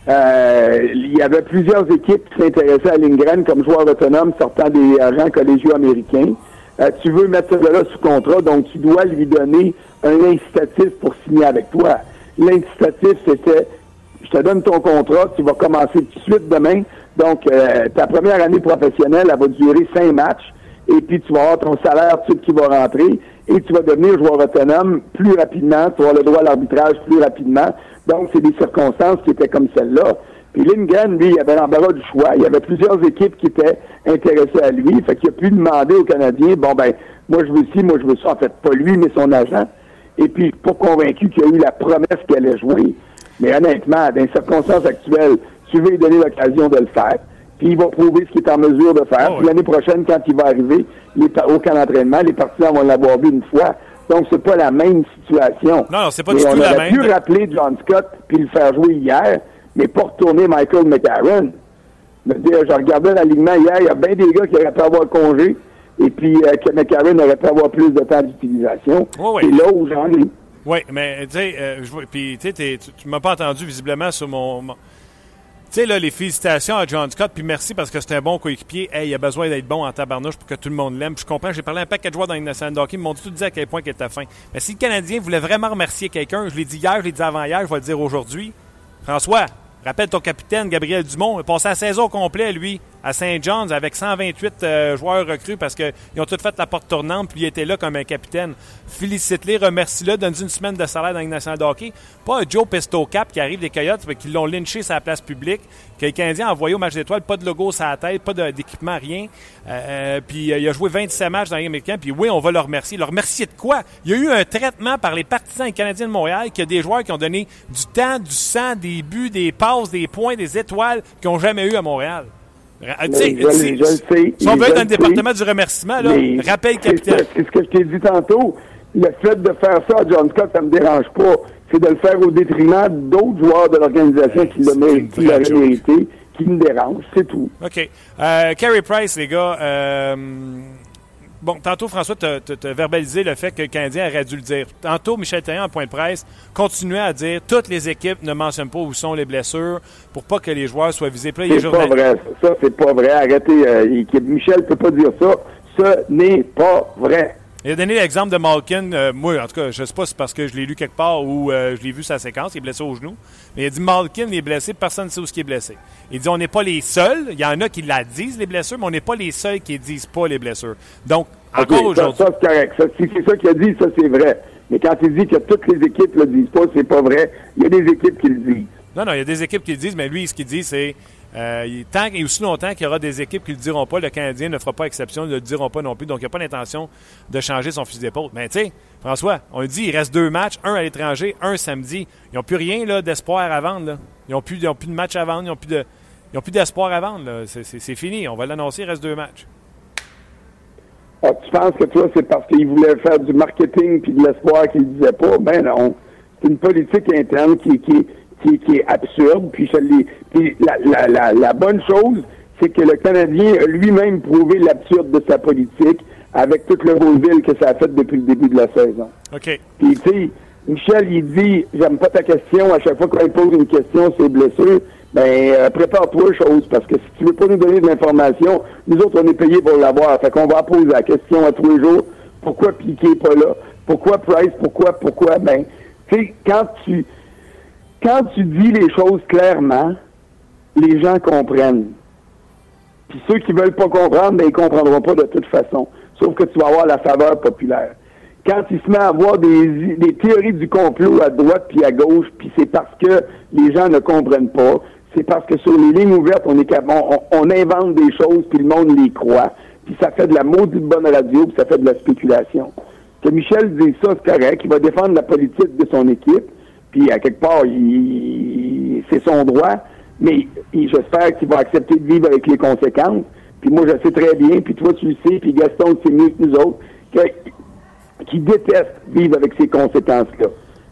Euh, il y avait plusieurs équipes qui s'intéressaient à Lindgren comme joueur autonome sortant des rangs collégiaux américains. Euh, tu veux mettre ce gars-là sous contrat, donc tu dois lui donner un incitatif pour signer avec toi. L'incitatif, c'était je te donne ton contrat, tu vas commencer tout de suite demain. Donc, euh, ta première année professionnelle, elle va durer cinq matchs, et puis tu vas avoir ton salaire tout qui va rentrer, et tu vas devenir joueur autonome plus rapidement, tu vas avoir le droit à l'arbitrage plus rapidement. Donc, c'est des circonstances qui étaient comme celle-là. Puis Lindgren, lui, il avait l'embarras du choix. Il y avait plusieurs équipes qui étaient intéressées à lui. Fait qu'il a pu demander aux Canadiens, bon ben, moi je veux ci, moi je veux ça. En fait, pas lui, mais son agent. Et puis, pas convaincu qu'il a eu la promesse qu'elle allait jouer. Mais honnêtement, dans les circonstances actuelles, tu veux lui donner l'occasion de le faire. Puis il va prouver ce qu'il est en mesure de faire. Oh puis l'année prochaine, quand il va arriver, il est à aucun entraînement. Les partisans vont l'avoir vu une fois. Donc, c'est pas la même situation. Non, non, c'est pas Mais du on tout la aurait même. pu rappeler John Scott puis le faire jouer hier, mais pas retourner Michael McCarron. Je veux dire, je regardais l'alignement hier, il y a bien des gars qui auraient pu avoir congé, et puis euh, que McCarron aurait pu avoir plus de temps d'utilisation. Oui, oui. C'est là où j'en ai. Oui, mais tu sais, euh, tu sais, m'as pas entendu visiblement sur mon. mon- Tu sais, là, les félicitations à John Scott, puis merci parce que c'est un bon coéquipier. Hey, il a besoin d'être bon en tabarnouche pour que tout le monde l'aime. Je comprends, j'ai parlé un paquet de joueurs dans une nationale de hockey, ils m'ont tout dit à quel point il était fin. Mais si le Canadien voulait vraiment remercier quelqu'un, je l'ai dit hier, je l'ai dit avant-hier, je vais le dire aujourd'hui. François, rappelle ton capitaine, Gabriel Dumont, il a passé la saison au complet, lui, à Saint John's avec 128 euh, joueurs recrues parce qu'ils ont tous fait la porte tournante, puis il était là comme un capitaine. Félicite-les, remercie-le, donne une semaine de salaire dans la Ligue nationale de hockey. Pas Joe Pesto Cap qui arrive des Coyotes, mais qui l'ont lynché sur la place publique, que les Canadiens ont envoyé au match d'étoiles, pas de logo sur la tête, pas d'équipement, rien. Euh, euh, puis il a joué 27 matchs dans la Ligue américaine, puis oui, on va le remercier. Le remercier de quoi? Il y a eu un traitement par les partisans canadiens de Montréal qu'il y a des joueurs qui ont donné du temps, du sang, des buts, des passes, des points, des étoiles qu'ils n'ont jamais eu à Montréal. Ra- je- si- le sais, si on veut être dans le département du remerciement, là, Mais rappelle c'est capitaine. ça- C'est ce que je t'ai dit tantôt. Le fait de faire ça à John Scott, ça me dérange pas. C'est de le faire au détriment d'autres joueurs de l'organisation qui c'est le méritent, une qui l'auraient mérité, qui me dérange, c'est tout. OK. Euh, Carey Price, les gars. euh, bon, tantôt, François, tu as verbalisé le fait que le Canadien aurait dû le dire. Tantôt, Michel Therrien, en point de presse, continuait à dire toutes les équipes ne mentionnent pas où sont les blessures pour pas que les joueurs soient visés. Puis C'est pas vrai. Ça, c'est pas vrai. Arrêtez. euh. Michel peut pas dire ça. Ce n'est pas vrai. Il a donné l'exemple de Malkin. euh, moi, en tout cas, je sais pas si c'est parce que je l'ai lu quelque part ou euh, je l'ai vu sa séquence. Il est blessé au genou. Mais il a dit Malkin est blessé, personne ne sait où il est blessé. Il dit on n'est pas les seuls. Il y en a qui la disent, les blessures, mais on n'est pas les seuls qui disent pas les blessures. Donc, encore aujourd'hui. ça, c'est correct. Ça, si c'est ça qu'il a dit, ça, c'est vrai. Mais quand il dit que toutes les équipes le disent pas, c'est pas vrai. Il y a des équipes qui le disent. Non, non, il y a des équipes qui le disent, mais lui, ce qu'il dit, c'est euh, tant et aussi longtemps qu'il y aura des équipes qui ne le diront pas, le Canadien ne fera pas exception, ne le diront pas non plus. Donc, il n'y a pas d'intention de changer son fusil d'épaule. Mais tu sais, François, on dit, il reste deux matchs, un à l'étranger, un samedi. Ils n'ont plus rien d'espoir à vendre. Ils n'ont plus, plus de match à vendre, ils n'ont plus de. D'espoir à vendre. C'est- fini. On va l'annoncer, il reste deux matchs. Ah, tu penses que toi, c'est parce qu'il voulait faire du marketing puis de l'espoir qu'il disait pas? Ben non. C'est une politique interne qui, qui, qui, qui est absurde. Puis, je puis la, la, la, la bonne chose, c'est que le Canadien a lui-même prouvé l'absurde de sa politique avec toute le vaudeville que ça a fait depuis le début de la saison. OK. Puis, tu sais, Michel, il dit, j'aime pas ta question. À chaque fois qu'on lui pose une question, c'est blessure. Ben, euh, prépare-toi chose, parce que si tu veux pas nous donner de l'information, nous autres, on est payés pour l'avoir. Fait qu'on va poser la question à tous les jours. Pourquoi Piqué est pas là? Pourquoi Price? Pourquoi? Pourquoi? Ben, tu sais, quand tu, quand tu dis les choses clairement, les gens comprennent. Puis ceux qui veulent pas comprendre, ben, ils comprendront pas de toute façon. Sauf que tu vas avoir la faveur populaire. Quand il se met à avoir des, des théories du complot à droite puis à gauche, puis c'est parce que les gens ne comprennent pas, c'est parce que sur les lignes ouvertes, on est on, on invente des choses puis le monde les croit, puis ça fait de la maudite bonne radio, puis ça fait de la spéculation. Que Michel dise ça, c'est correct, il va défendre la politique de son équipe, puis à quelque part, c'est son droit, mais j'espère qu'il va accepter de vivre avec les conséquences. Puis moi, je sais très bien, puis toi, tu le sais, puis Gaston, c'est mieux que nous autres, qui déteste vivre avec ces conséquences-là.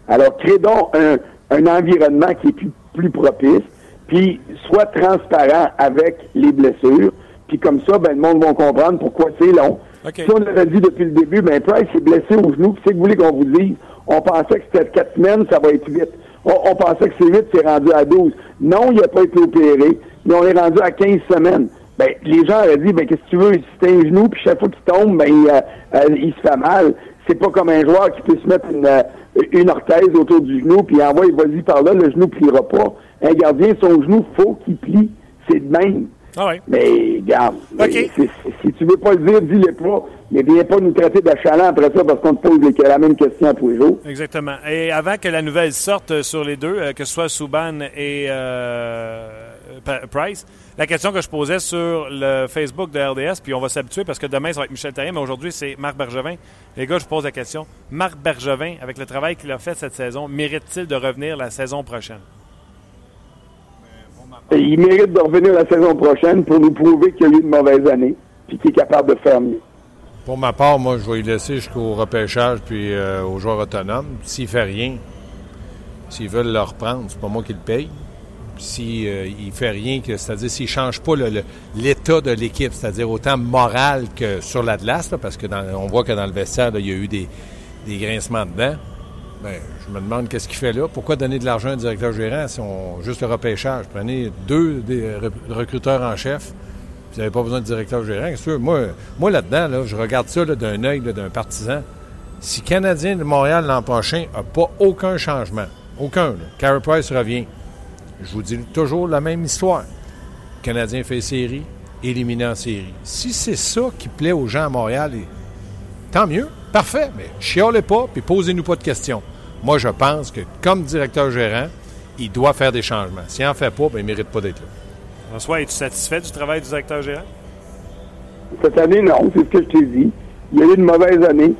Alors, crée donc un, un environnement qui est plus, plus propice, puis soit transparent avec les blessures, puis comme ça, ben, le monde va comprendre pourquoi c'est long. Si on l'avait dit depuis le début, ben Price est blessé au genou, c'est que vous voulez qu'on vous dise, on pensait que c'était quatre semaines, ça va être vite. On, pensait que c'est vite, c'est rendu à 12. Non, il n'a pas été opéré, mais on est rendu à 15 semaines. Ben, les gens auraient dit, ben, qu'est-ce que tu veux, c'est un genou, puis chaque fois qu'il tombe, ben, il, euh, se fait mal. C'est pas comme un joueur qui peut se mettre une, euh, une orthèse autour du genou, puis envoie, vas-y par là, le genou pliera pas. Un gardien, son genou, faut qu'il plie. C'est de même. Ah ouais. Mais, regarde, si tu veux pas le dire, dis-le pas. Mais viens pas nous traiter d'achalant après ça parce qu'on te pose la même question tous les jours. Exactement. Et avant que la nouvelle sorte sur les deux, euh, que ce soit Souban et euh, Price, la question que je posais sur le Facebook de RDS, puis on va s'habituer parce que demain, ça va être Michel Terrien, mais aujourd'hui, c'est Marc Bergevin. Les gars, je pose la question. Marc Bergevin, avec le travail qu'il a fait cette saison, mérite-t-il de revenir la saison prochaine? Il mérite de revenir la saison prochaine pour nous prouver qu'il a eu une mauvaise année puis qu'il est capable de faire mieux. Pour ma part, moi, je vais y laisser jusqu'au repêchage puis euh, aux joueurs autonomes. S'il fait rien, s'ils veulent le reprendre, c'est pas moi qui le paye. S'il euh, ne fait rien, c'est-à-dire s'il ne change pas l'état de l'équipe, c'est-à-dire autant moral que sur la glace, parce que on voit que dans le vestiaire, il y a eu des, des grincements dedans. Ben, je me demande qu'est-ce qu'il fait là. Pourquoi donner de l'argent à un directeur gérant si on juste le repêchage? Prenez deux des recruteurs en chef. Vous n'avez pas besoin de directeur gérant. Sûr, moi, moi là-dedans, je regarde ça d'un œil d'un partisan. Si Canadien de Montréal l'an prochain n'a pas aucun changement, aucun, Carey Price revient, je vous dis toujours la même histoire. Canadien fait série, éliminé en série. Si c'est ça qui plaît aux gens à Montréal, tant mieux, parfait, mais chiolez pas, puis posez-nous pas de questions. Moi, je pense que comme directeur gérant, il doit faire des changements. S'il n'en fait pas, ben, il ne mérite pas d'être là. François, es-tu satisfait du travail du directeur gérant? Cette année, non, c'est ce que je t'ai dit. Il y a eu une mauvaise année.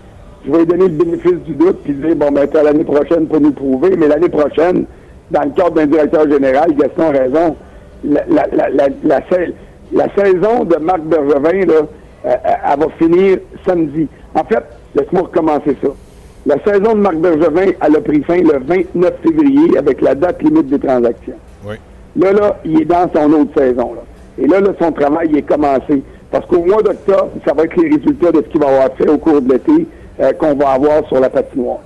Je vais lui donner le bénéfice du doute puis dire, bon, ben, l'année prochaine pour nous prouver, mais l'année prochaine, dans le cadre d'un directeur général, Gaston a raison, la, la, la, la, saison de Marc Bergevin, là, euh, euh, elle va finir samedi. En fait, laisse-moi recommencer ça. La saison de Marc Bergevin, elle a pris fin le 29 février avec la date limite des transactions. Oui. Là, là, il est dans son autre saison. Là. Et là, là, son travail est commencé. Parce qu'au mois d'octobre, ça va être les résultats de ce qu'il va avoir fait au cours de l'été euh, qu'on va avoir sur la patinoire.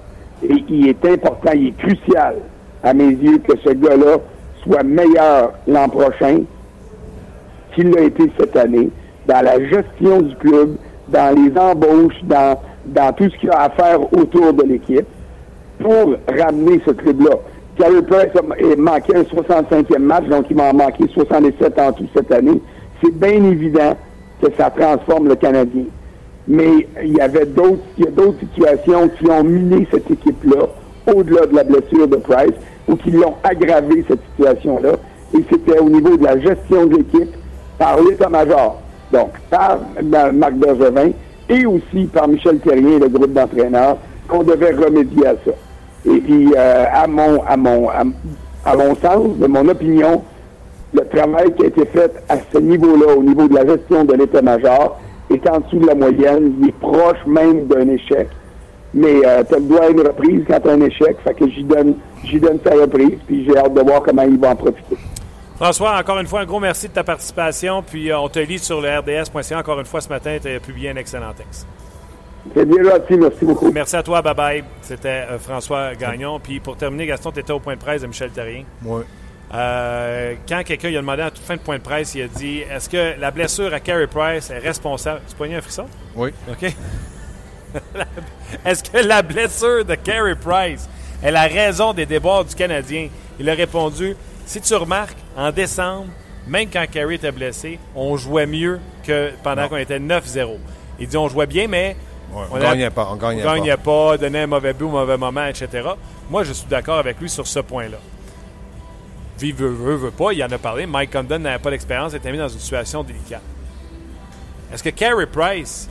Et il est important, il est crucial, à mes yeux, que ce gars-là soit meilleur l'an prochain qu'il l'a été cette année dans la gestion du club, dans les embauches, dans dans tout ce qu'il a à faire autour de l'équipe pour ramener ce club-là. Carey Price a manqué un 65e match, donc il m'a manqué 67 en tout cette année. C'est bien évident que ça transforme le Canadien. Mais il y avait d'autres, il y a d'autres situations qui ont miné cette équipe-là, au-delà de la blessure de Price, ou qui l'ont aggravé, cette situation-là. Et c'était au niveau de la gestion de l'équipe par l'état-major. Donc, par Marc Bergevin, et aussi par Michel Terrien et le groupe d'entraîneurs qu'on devait remédier à ça. Et puis, euh, à mon à mon à, mon sens, de mon opinion, le travail qui a été fait à ce niveau-là, au niveau de la gestion de l'état-major, est en dessous de la moyenne, il est proche même d'un échec. Mais euh, tu dois une reprise quand tu as un échec, fait que j'y donne j'y donne sa reprise, puis j'ai hâte de voir comment il va en profiter. François, encore une fois, un gros merci de ta participation. Puis euh, on te lit sur le RDS.ca. Encore une fois, ce matin, tu as publié un excellent texte. C'est bien gentil, merci beaucoup. Merci à toi, bye bye. C'était euh, François Gagnon. Puis pour terminer, Gaston, tu étais au point de presse de Michel Terrien. Oui. Euh, quand quelqu'un a demandé à toute fin de point de presse, il a dit Est-ce que la blessure à Carey Price est responsable? Tu poignes un frisson? Oui. OK. Est-ce que la blessure de Carey Price est la raison des débords du Canadien? Il a répondu si tu remarques, en décembre, même quand Carey était blessé, on jouait mieux que pendant qu'on était 9-0. Il dit on jouait bien, mais on ne gagnait pas. On gagnait, gagnait pas. donnait un mauvais but au mauvais moment, etc. Moi, je suis d'accord avec lui sur ce point-là. Vive, veut, veut, veut pas, il en a parlé. Mike Condon n'avait pas d'expérience, était mis dans une situation délicate. Est-ce que Carey Price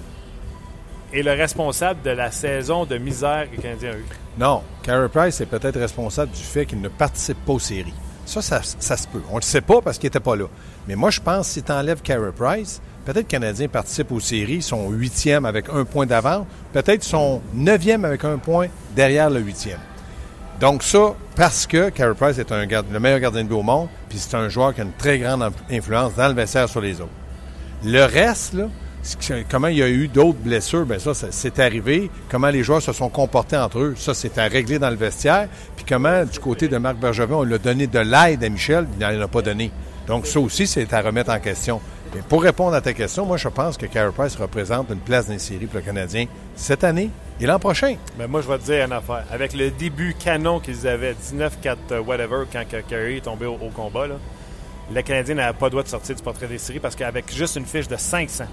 est le responsable de la saison de misère que le Canadien a eue? Non. Carey Price est peut-être responsable du fait qu'il ne participe pas aux séries. Ça, ça, se peut. On ne le sait pas parce qu'il n'était pas là. Mais moi, je pense que si tu enlèves Carey Price, peut-être que le Canadien participe aux séries, son huitième avec un point d'avance, peut-être son neuvième avec un point derrière le huitième. Donc ça, parce que Carey Price est un le meilleur gardien de but au monde, puis c'est un joueur qui a une très grande influence dans le vestiaire sur les autres. Le reste, là, comment il y a eu d'autres blessures, bien ça, c'est arrivé. Comment les joueurs se sont comportés entre eux, ça, c'est à régler dans le vestiaire. Puis comment, du côté de Marc Bergevin, on l'a donné de l'aide à Michel, il n'en a pas donné. Donc ça aussi, c'est à remettre en question. Mais pour répondre à ta question, moi, je pense que Carey Price représente une place dans série pour le Canadien cette année et l'an prochain. Mais moi, je vais te dire une affaire. Avec le début canon qu'ils avaient, 19-4 euh, whatever, quand Carey est tombé au, combat, le Canadien n'avait pas le droit de sortir du portrait des séries parce qu'avec juste une fiche de 500, cette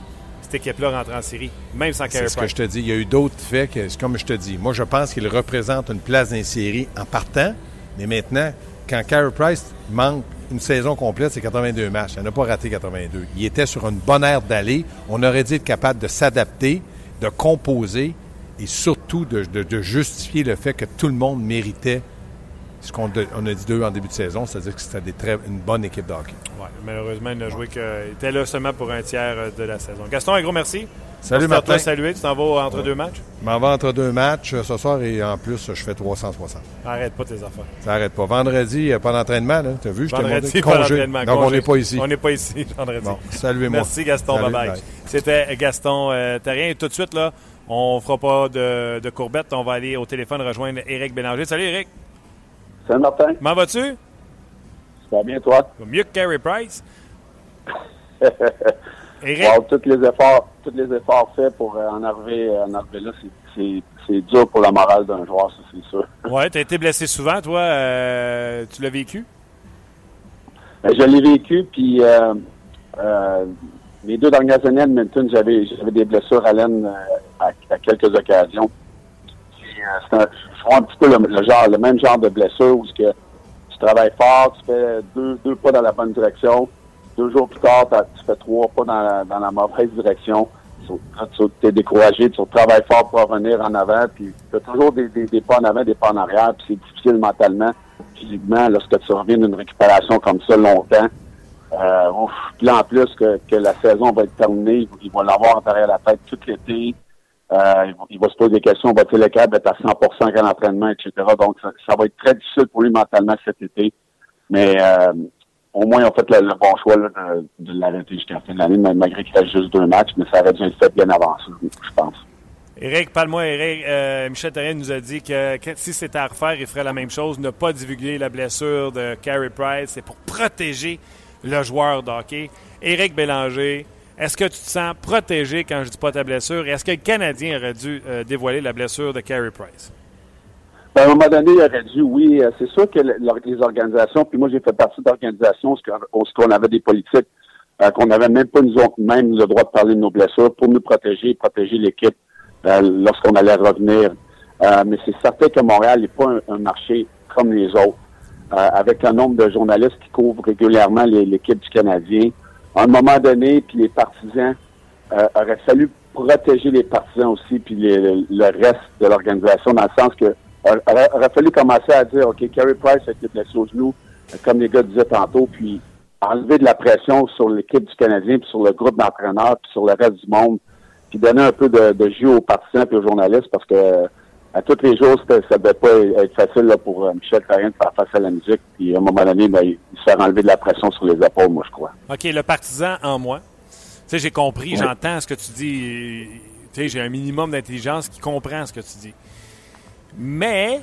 équipe-là rentre en série, même sans Carey Price. C'est ce que je te dis. Il y a eu d'autres faits que, comme je te dis, moi, je pense qu'il représente une place dans série en partant, mais maintenant, quand Carey Price manque une saison complète, c'est 82 matchs. Il n'a pas raté 82. Il était sur une bonne aire d'aller. On aurait dû être capable de s'adapter, de composer et surtout de, justifier le fait que tout le monde méritait ce qu'on on a dit d'eux en début de saison, c'est-à-dire que c'était une bonne équipe de hockey. Ouais, malheureusement, il n'a joué que. était là seulement pour un tiers de la saison. Gaston, un gros merci. Salut Martin. saluer. Tu t'en vas entre deux matchs? Je m'en vais entre deux matchs euh, ce soir et en plus, je fais 360. Arrête pas tes affaires. Ça arrête pas. Vendredi, il a pas d'entraînement. Tu as vu? Je Vendredi, pas d'entraînement. Donc, on n'est pas ici. On n'est pas ici vendredi. Bon, saluez-moi. Merci Gaston. Bye-bye. C'était Gaston euh, Terrien. Et tout de suite, là, on ne fera pas de, de courbette. On va aller au téléphone rejoindre Éric Bélanger. Salut Éric. Salut Martin. Comment vas-tu? Ça va bien, toi? Mieux que Carey Price. Eric? tous les efforts, tous les efforts faits pour euh, en arriver, euh, en arriver là, c'est dur pour la morale d'un joueur, ça c'est sûr. Ouais, tu as été blessé souvent, toi. Euh, tu l'as vécu? Ben, je l'ai vécu, puis les deux dernières années à Edmonton, j'avais des blessures à laine à, quelques occasions. C'est un, un petit peu le, genre, le même genre de blessure où que tu travailles fort, tu fais deux, deux pas dans la bonne direction, deux jours plus tard, tu fais trois pas dans la, dans la mauvaise direction. Tu es découragé, tu travailles fort pour revenir en avant, puis tu as toujours des, des, pas en avant, des pas en arrière, puis c'est difficile mentalement, physiquement, lorsque tu reviens d'une récupération comme ça longtemps. Euh, puis là, en plus que, que la saison va être terminée, ils vont l'avoir derrière la tête tout l'été. Euh, il, va se poser des questions, va-t-il le câble être à 100% à l'entraînement, etc. Donc, ça, va être très difficile pour lui mentalement cet été. Mais euh, au moins, ils ont fait le, bon choix de, de l'arrêter jusqu'à la fin de l'année, malgré qu'il reste juste deux matchs, mais ça aurait dû être fait bien avant je pense. Éric, parle-moi, Éric. Euh, Michel Terrien nous a dit que, si c'était à refaire, il ferait la même chose, ne pas divulguer la blessure de Carey Price. C'est pour protéger le joueur de hockey. Éric Bélanger, est-ce que tu te sens protégé quand je dis pas ta blessure? Est-ce que le Canadien aurait dû euh, dévoiler la blessure de Carey Price? Ben, à un moment donné, il aurait dû, oui. Euh, c'est sûr que les organisations, puis moi j'ai fait partie d'organisations où on avait des politiques, euh, qu'on n'avait même pas le droit de parler de nos blessures pour nous protéger, protéger l'équipe lorsqu'on allait revenir. mais c'est certain que Montréal n'est pas un, marché comme les autres, avec un nombre de journalistes qui couvrent régulièrement l'équipe du Canadien. À un moment donné, puis les partisans auraient fallu protéger les partisans aussi, puis le reste de l'organisation, dans le sens que aurait, aurait fallu commencer à dire, OK, Carey Price a été blessé au genou, comme les gars disaient tantôt, puis enlever de la pression sur l'équipe du Canadien, puis sur le groupe d'entraîneurs, puis sur le reste du monde, puis donner un peu de, de jus aux partisans et aux journalistes, parce que à tous les jours, ça ne devait pas être facile pour euh, Michel Carrien de faire face à la musique. Puis à un moment donné, ben, il se fait enlever de la pression sur les épaules, moi, je crois. OK, le partisan en moi. Tu sais, j'ai compris, j'entends ce que tu dis. Tu sais, j'ai un minimum d'intelligence qui comprend ce que tu dis. Mais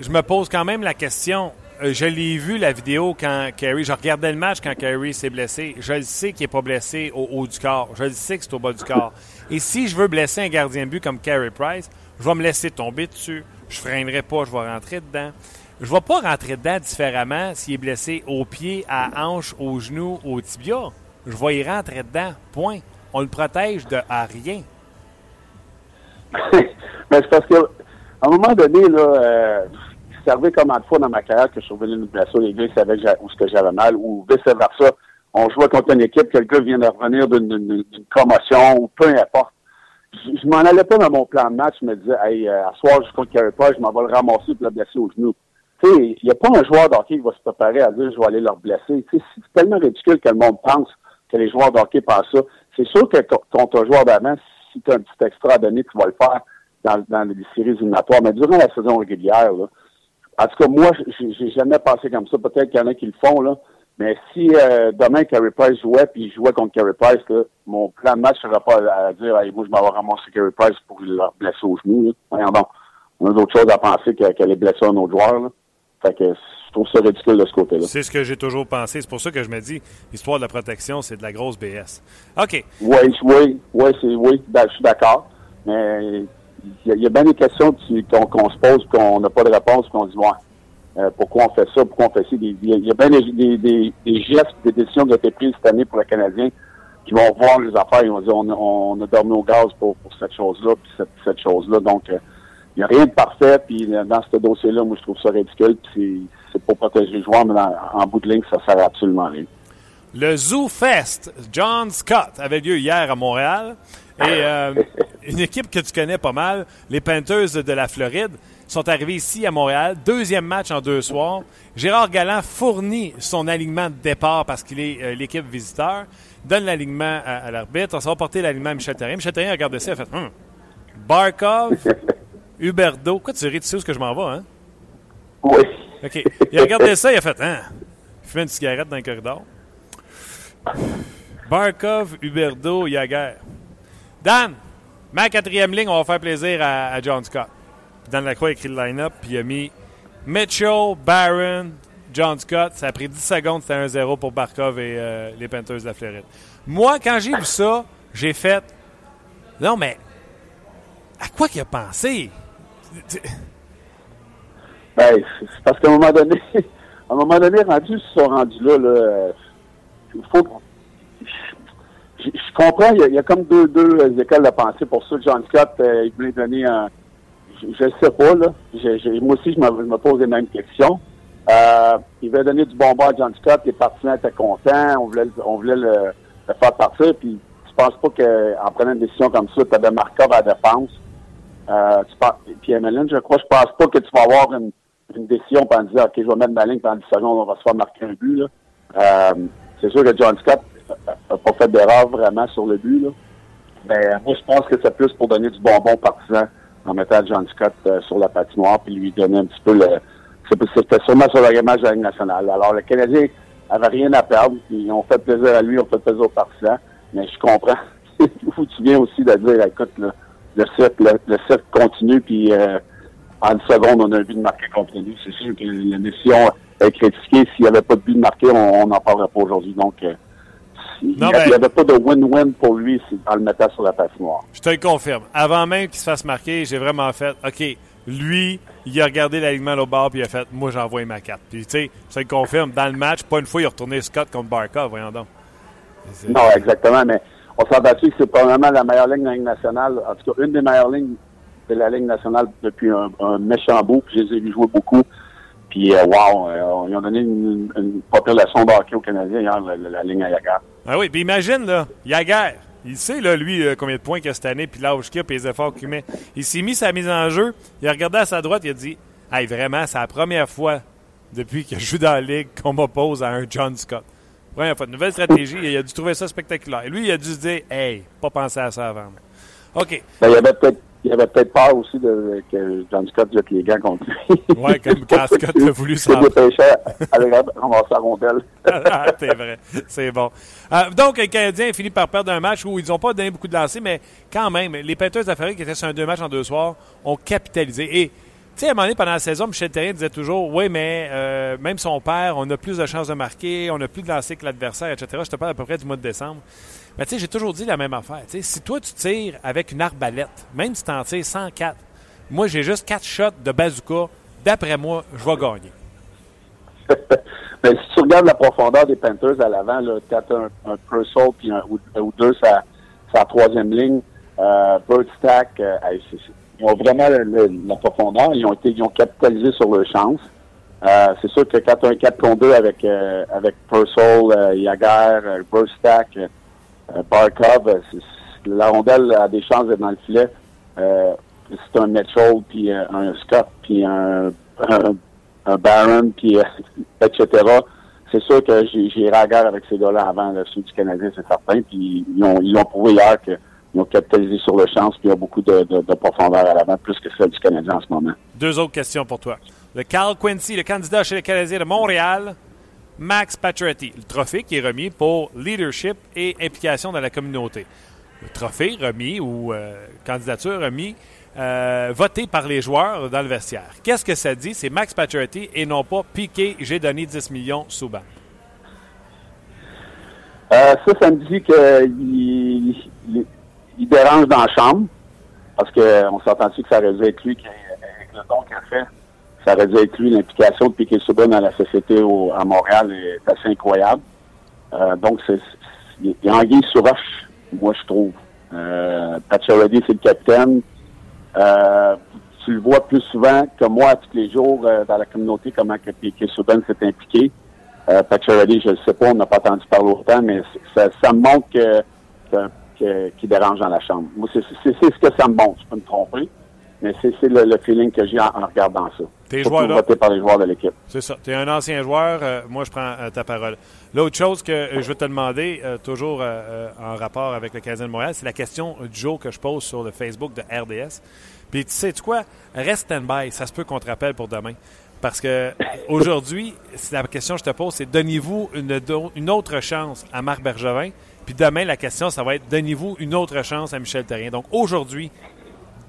je me pose quand même la question. Euh, je l'ai vu la vidéo quand Kerry. Je regardais le match quand Kerry s'est blessé. Je le sais qu'il n'est pas blessé au haut du corps. Je le sais que c'est au bas du corps. Et si je veux blesser un gardien de but comme Carey Price, je vais me laisser tomber dessus. Je freinerai pas, je vais rentrer dedans. je ne vais pas rentrer dedans différemment s'il est blessé au pied, à hanche, au genou, au tibia. Je vais y rentrer dedans. Point. On le protège de rien. Mais c'est parce que, à un moment donné, là, euh, servait combien de fois dans ma carrière que je suis revenu une blessure, les gars savaient où ce que j'avais mal, ou vice-versa. On jouait contre une équipe, que le gars vient de revenir d'une commotion, ou peu importe. Je, m'en allais pas dans mon plan de match, je me disais, hey, euh, à soir, je contre Carey Price, je m'en vais le ramasser pour le blesser au genou. Tu sais, il n'y a pas un joueur d'hockey qui va se préparer à dire, je vais aller leur blesser. Tu sais, c'est tellement ridicule que le monde pense que les joueurs d'hockey pensent ça. C'est sûr que contre un joueur d'avant, si tu as un petit extra à donner, tu vas le faire dans, dans les séries éliminatoires. Mais durant la saison régulière, là, en tout cas, moi, j'ai jamais pensé comme ça. Peut-être qu'il y en a qui le font, là. Mais si euh, demain Carey Price jouait puis il jouait contre Carey Price, là, mon plan de match ne serait pas à, dire hey, moi je m'en vais ramasser Carey Price pour le blesser au genou. Là. Voyons donc. On a d'autres choses à penser qu'elle est blessée un autre joueur. Là. Fait que je trouve ça ridicule de ce côté-là. C'est ce que j'ai toujours pensé. C'est pour ça que je me dis l'histoire de la protection, c'est de la grosse BS. OK. Oui, oui, oui, c'est oui, ben, je suis d'accord. Mais il y, a bien des questions qu'on se pose qu'on n'a pas de réponse, qu'on dit, ouais, euh, pourquoi on fait ça, pourquoi on fait ça. Il y, a bien des, des, des, gestes, des décisions qui ont été prises cette année pour le Canadien qui vont voir les affaires, ils vont dire, on, on a dormi au gaz pour, pour cette chose-là, puis cette, cette chose-là. Donc, euh, il n'y a rien de parfait, puis dans ce dossier-là, moi, je trouve ça ridicule, puis c'est pour protéger les joueurs, mais en bout de ligne, ça sert absolument rien. Le Zoo Fest, John Scott, avait lieu hier à Montréal. Et euh, une équipe que tu connais pas mal, les Panthers de la Floride, sont arrivés ici à Montréal. Deuxième match en deux soirs. Gérard Galland fournit son alignement de départ parce qu'il est euh, l'équipe visiteur. Donne l'alignement à, l'arbitre. On s'est reporté l'alignement à Michel Terrien. Michel Terrien a regardé ça et a fait hum, Barkov, Huberdo. Quoi, tu ris, tu sais où ce que je m'en vais, hein? Oui. OK. Il a regardé ça, il a fait Hein? Il fait une cigarette dans le corridor. Barkov, Huberdo, Yager. Dan, ma quatrième ligne, on va faire plaisir à, John Scott. Dan Lacroix a écrit le line-up, puis il a mis Mitchell, Barron, John Scott. Ça a pris 10 secondes, c'était 1-0 pour Barkov et euh, les Panthers de la Floride. Moi, quand j'ai vu ça, j'ai fait Non, mais à quoi qu'il a pensé? Ben, c'est parce qu'à un moment donné, à un moment donné, rendu, ils sont rendus là, là il faut je, comprends, il y, a, comme deux, deux écoles de pensée pour ça. John Scott, euh, il voulait donner un. Je ne sais pas, là. moi aussi, je me, pose les mêmes questions. Euh, il voulait donner du bonbon à John Scott, les partisans étaient contents, on voulait, on voulait le, faire partir, puis tu penses pas qu'en prenant une décision comme ça, tu avais Markov à la défense? Euh, tu puis Emeline, je crois, je pense pas que tu vas avoir une, une décision en disant, OK, je vais mettre ma ligne pendant 10 secondes, on va se faire marquer un but. Là. Euh, c'est sûr que John Scott n'a pas fait d'erreur vraiment sur le but. Là. Mais moi, je pense que c'est plus pour donner du bonbon partisan en mettant John Scott euh, sur la patinoire puis lui donner un petit peu le. C'était sûrement sur le match de la Ligue nationale. Alors, le Canadien avait rien à perdre. Ils ont fait plaisir à lui, ont fait plaisir aux partisans. Mais je comprends. tu viens aussi de dire, écoute, le, le cercle, le, cercle continue, puis euh, en une seconde, on a un but de marqué contre. C'est sûr que la mission est critiquée. S'il n'y avait pas de but de marqué, on n'en parlerait pas aujourd'hui. Donc, euh, il n'y avait pas de win-win pour lui en le mettant sur la patinoire. Je te le confirme. Avant même qu'il se fasse marquer, j'ai vraiment fait OK, lui, il a regardé l'alignement au bord puis il a fait Moi, j'envoie ma carte. Puis, tu sais, je te le confirme. Dans le match, pas une fois, il a retourné Scott contre Barca, voyons donc. Non, exactement. Mais on s'est abattu que c'est probablement la meilleure ligne de la Ligue nationale? En tout cas, une des meilleures lignes de la Ligue nationale depuis un, méchant bout. Puis, je les ai vus jouer beaucoup. Puis, euh, wow, euh, ils ont donné une, une, population d'hockey au Canadien hier, la, ligne à Yagar. Ah oui, puis imagine, là, Yagar, il sait, là, lui, euh, combien de points qu'il a cette année, puis l'âge qu'il a, puis les efforts qu'il met. Il s'est mis sa mise en jeu, il a regardé à sa droite, il a dit Hey, vraiment, c'est la première fois depuis que je joue dans la ligue qu'on m'oppose à un John Scott. Première fois. Nouvelle stratégie, il a dû trouver ça spectaculaire. Et lui, il a dû se dire Hey, pas penser à ça avant. OK. Ben, il avait peut-être il avait peut-être peur aussi de, que John Scott jette les gants contre lui. Oui, comme quand Scott a voulu s'en à ramasser la rondelle. c'est vrai. C'est bon. Euh, donc, les Canadiens finissent par perdre un match où ils n'ont pas donné beaucoup de lancers, mais quand même, les Panthers d'Afrique qui étaient sur un deux matchs en deux soirs ont capitalisé. Et, sais, à un moment donné, pendant la saison, Michel Terrien disait toujours Oui, mais euh, même son père, on a plus de chances de marquer, on a plus de lancers que l'adversaire, etc. Je te parle à peu près du mois de décembre. Mais tu sais, j'ai toujours dit la même affaire. si toi, tu tires avec une arbalète, même si tu en tires 104, moi, j'ai juste 4 shots de bazooka d'après moi, je vais gagner. Mais si tu regardes la profondeur des Panthers à l'avant, tu as un, un Purcell puis un, ou, deux sa, sa troisième ligne, euh, Bird Stack, euh, vraiment la profondeur. Ils ont été, ils ont capitalisé sur leur chance. Euh, c'est sûr que quand un 4 contre 2 avec, euh, avec Purcell, euh, Yager, euh, euh, Barkov, la rondelle a des chances d'être dans le filet. c'est un Mitchell, puis un Scott, puis un, un un Baron, puis etc. C'est sûr que j'ai la guerre avec ces gars-là avant le sud du Canadien, c'est certain. Puis ils ont, ils ont prouvé hier qu'ils ont capitalisé sur le chance, puis il y a beaucoup de, de, profondeur à l'avant, plus que celle du Canadien en ce moment. Deux autres questions pour toi. Le Carl Quincy, le candidat chez les Canadiens de Montréal, Max Pacioretty, le trophée qui est remis pour leadership et implication dans la communauté. Le trophée remis ou euh, candidature remis euh, voté par les joueurs dans le vestiaire. Qu'est-ce que ça dit? C'est Max Pacioretty et non pas Piqué, j'ai donné 10 millions sous banc. Euh, ça, ça me dit qu'il il, dérange dans la chambre. Parce qu'on s'entend-tu que ça aurait dû être lui, qui, avec le don qu'il a fait, ça aurait dû être lui, l'implication de Piqué Souban dans la société à Montréal est assez incroyable. Euh, donc, c'est, il a anguille sur roche, moi, je trouve. Euh, c'est le capitaine. Euh, tu le vois plus souvent que moi tous les jours euh, dans la communauté, comment que Piquet Souben s'est impliqué. Euh, je ne sais pas, on n'a pas entendu parler autant, mais ça, ça me montre que, que, qu'il dérange dans la chambre. Moi, c'est, ce que ça me montre, je peux me tromper, mais c'est, le, feeling que j'ai en, regardant ça. T'es joueur là. par les joueurs de l'équipe. C'est ça. Tu es un ancien joueur. Euh, moi, je prends ta parole. L'autre chose que je veux te demander, toujours en rapport avec le Canadien de Montréal, c'est la question du jour que je pose sur le Facebook de RDS. Puis tu sais tu quoi? Reste stand-by. Ça se peut qu'on te rappelle pour demain. Parce que aujourd'hui, la question que je te pose, c'est donnez-vous une, une, autre chance à Marc Bergevin. Puis demain, la question, ça va être donnez-vous une autre chance à Michel Terrien. Donc aujourd'hui,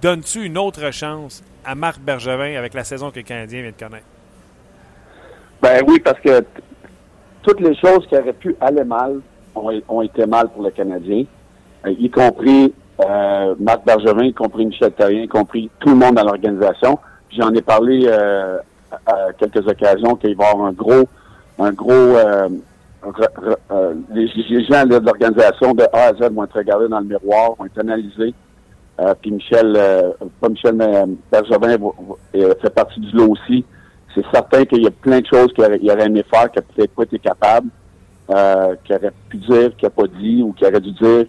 donnes-tu une autre chance à Marc Bergevin avec la saison que le Canadien vient de connaître? Ben oui, parce que toutes les choses qui auraient pu aller mal ont, été mal pour le Canadien, euh, y compris euh, Marc Bergevin, y compris Michel Terrien, y compris tout le monde dans l'organisation. J'en ai parlé euh, à quelques occasions qu'il va y avoir un gros, un gros, euh, euh, les, gens de l'organisation de A à Z vont être regardés dans le miroir, vont être analysés. puis Michel, pas Michel, mais Bergevin fait partie du lot aussi. C'est certain qu'il y a plein de choses qu'il aurait, aurait, aimé faire, qu'il n'a peut-être pas été capable, qu'il aurait pu dire, qu'il n'a pas dit, ou qu'il aurait dû dire,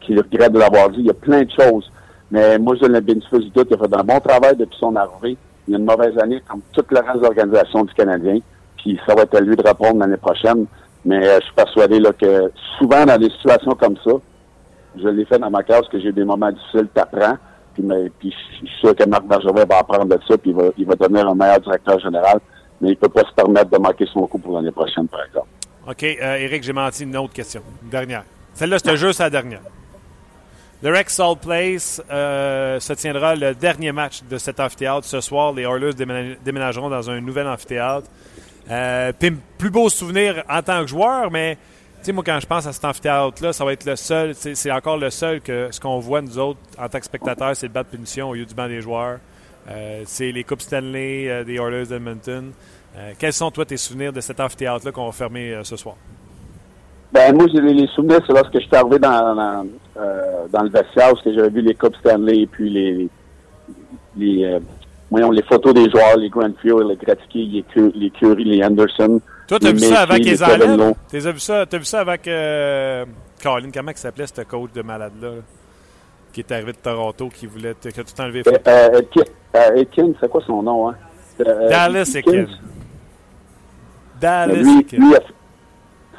qu'il regrette de l'avoir dit. Il y a plein de choses. Mais moi, je donne le bénéfice du doute. Il a fait un bon travail depuis son arrivée. Il y a une mauvaise année, comme toute la reste de du Canadien. Puis ça va être à lui de répondre l'année prochaine. Mais euh, je suis persuadé là, que souvent, dans des situations comme ça, je l'ai fait dans ma classe, que j'ai des moments difficiles, t'apprends. Puis, puis je suis sûr que Marc Bergevin va apprendre de ça, puis il va, il va devenir un meilleur directeur général. Mais il ne peut pas se permettre de manquer son coup pour l'année prochaine, par exemple. OK. Euh, Eric, j'ai menti une autre question. Une dernière. Celle-là, c'était juste la dernière. Le Rex Salt Place euh, se tiendra le dernier match de cet amphithéâtre. Ce soir, les Oilers déménageront dans un nouvel amphithéâtre. Euh, plus beau souvenir en tant que joueur, mais moi, quand je pense à cet amphithéâtre-là, ça va être le seul, c'est encore le seul que ce qu'on voit, nous autres, en tant que spectateurs, c'est le bas de punition au lieu du banc des joueurs. Euh, c'est les Coupes Stanley euh, des Oilers d'Edmonton. Quels sont, toi, tes souvenirs de cet amphithéâtre-là qu'on va fermer ce soir? Ben, moi, j'ai les souvenirs, c'est lorsque je suis arrivé dans, dans, dans le vestiaire, parce que j'avais vu les Coupes Stanley et puis les, les, voyons, les photos des joueurs, les Grandfield, les Gretzky, les, les Curry, les Anderson. Toi, t'as vu ça avec les enlèves? T'as vu ça, vu ça avec, euh, Colin, comment il s'appelait ce coach de malade-là? Qui est arrivé de Toronto, qui voulait, qui a tout enlevé. Euh, euh, Ekin, c'est quoi son nom, hein? Euh, Dallas Ekin. Dallas Ekin.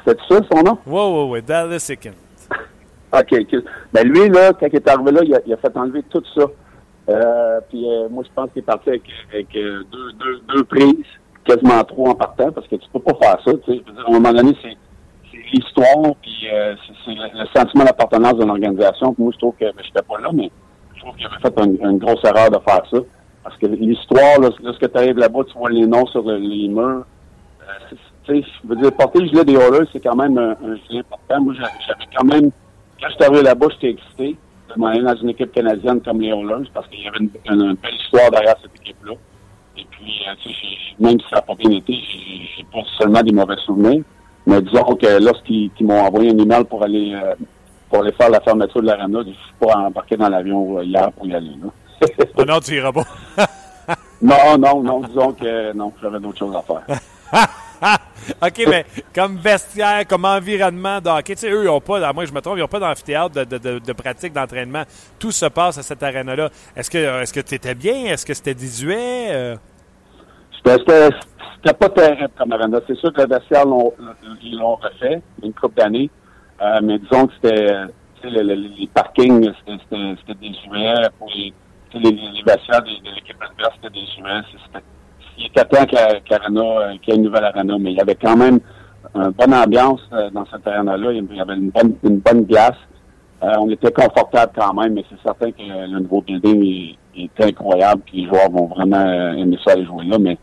C'est ça son nom? Oui, oui, oui, Dallas Ekin. OK. Ben lui, là, quand il est arrivé là, il a, il a fait enlever tout ça. Euh, puis euh, moi, je pense qu'il est parti avec, avec euh, deux, deux, deux, prises, quasiment trois en partant, parce que tu peux pas faire ça. Tu sais. À un moment donné, c'est l'histoire, puis euh, c'est le, sentiment d'appartenance d'une organisation. Moi, je trouve que, ben, je n'étais pas là, mais je trouve qu'il avait fait une, grosse erreur de faire ça. Parce que l'histoire, lorsque tu arrives là-bas, tu vois les noms sur les murs. Euh, je veux dire, porter le gilet des c'est quand même un, un gilet important. Moi, j'avais quand même, quand je suis arrivé là-bas, j'étais excité de m'aller dans une équipe canadienne comme les Oilers parce qu'il y avait une, belle histoire derrière cette équipe-là. Et puis, euh, tu sais, même si ça n'a pas bien été, j'ai pas seulement des mauvais souvenirs. Mais disons que lorsqu'ils m'ont envoyé un email pour aller euh, pour aller faire la fermeture de l'arena, je ne suis pas embarqué dans l'avion hier pour y aller. Là. Ah non, tu iras pas. non, non, non, disons que non, j'avais d'autres choses à faire. OK, mais comme vestiaire, comme environnement de tu sais, eux, ils n'ont pas, moi je me trompe, ils n'ont pas d'amphithéâtre de, de, de, pratique, d'entraînement. Tout se passe à cette arène-là. Est-ce que est-ce que tu étais bien? Est-ce que c'était désuet? Euh? C'était pas terrible comme arène. C'est sûr que le vestiaire, ils l'ont refait une couple d'années. Euh, mais disons que c'était les parkings, c'était désuet. Pour les, les, vestiaires de, l'équipe adverse, c'était désuet. C'était il était temps euh, qu'il y ait une nouvelle arena, mais il y avait quand même une bonne ambiance euh, dans cette arena-là. Il y avait une bonne, une bonne glace. Euh, on était confortable quand même, mais c'est certain que le nouveau building est, incroyable, puis les joueurs vont vraiment aimer ça aller jouer là, mais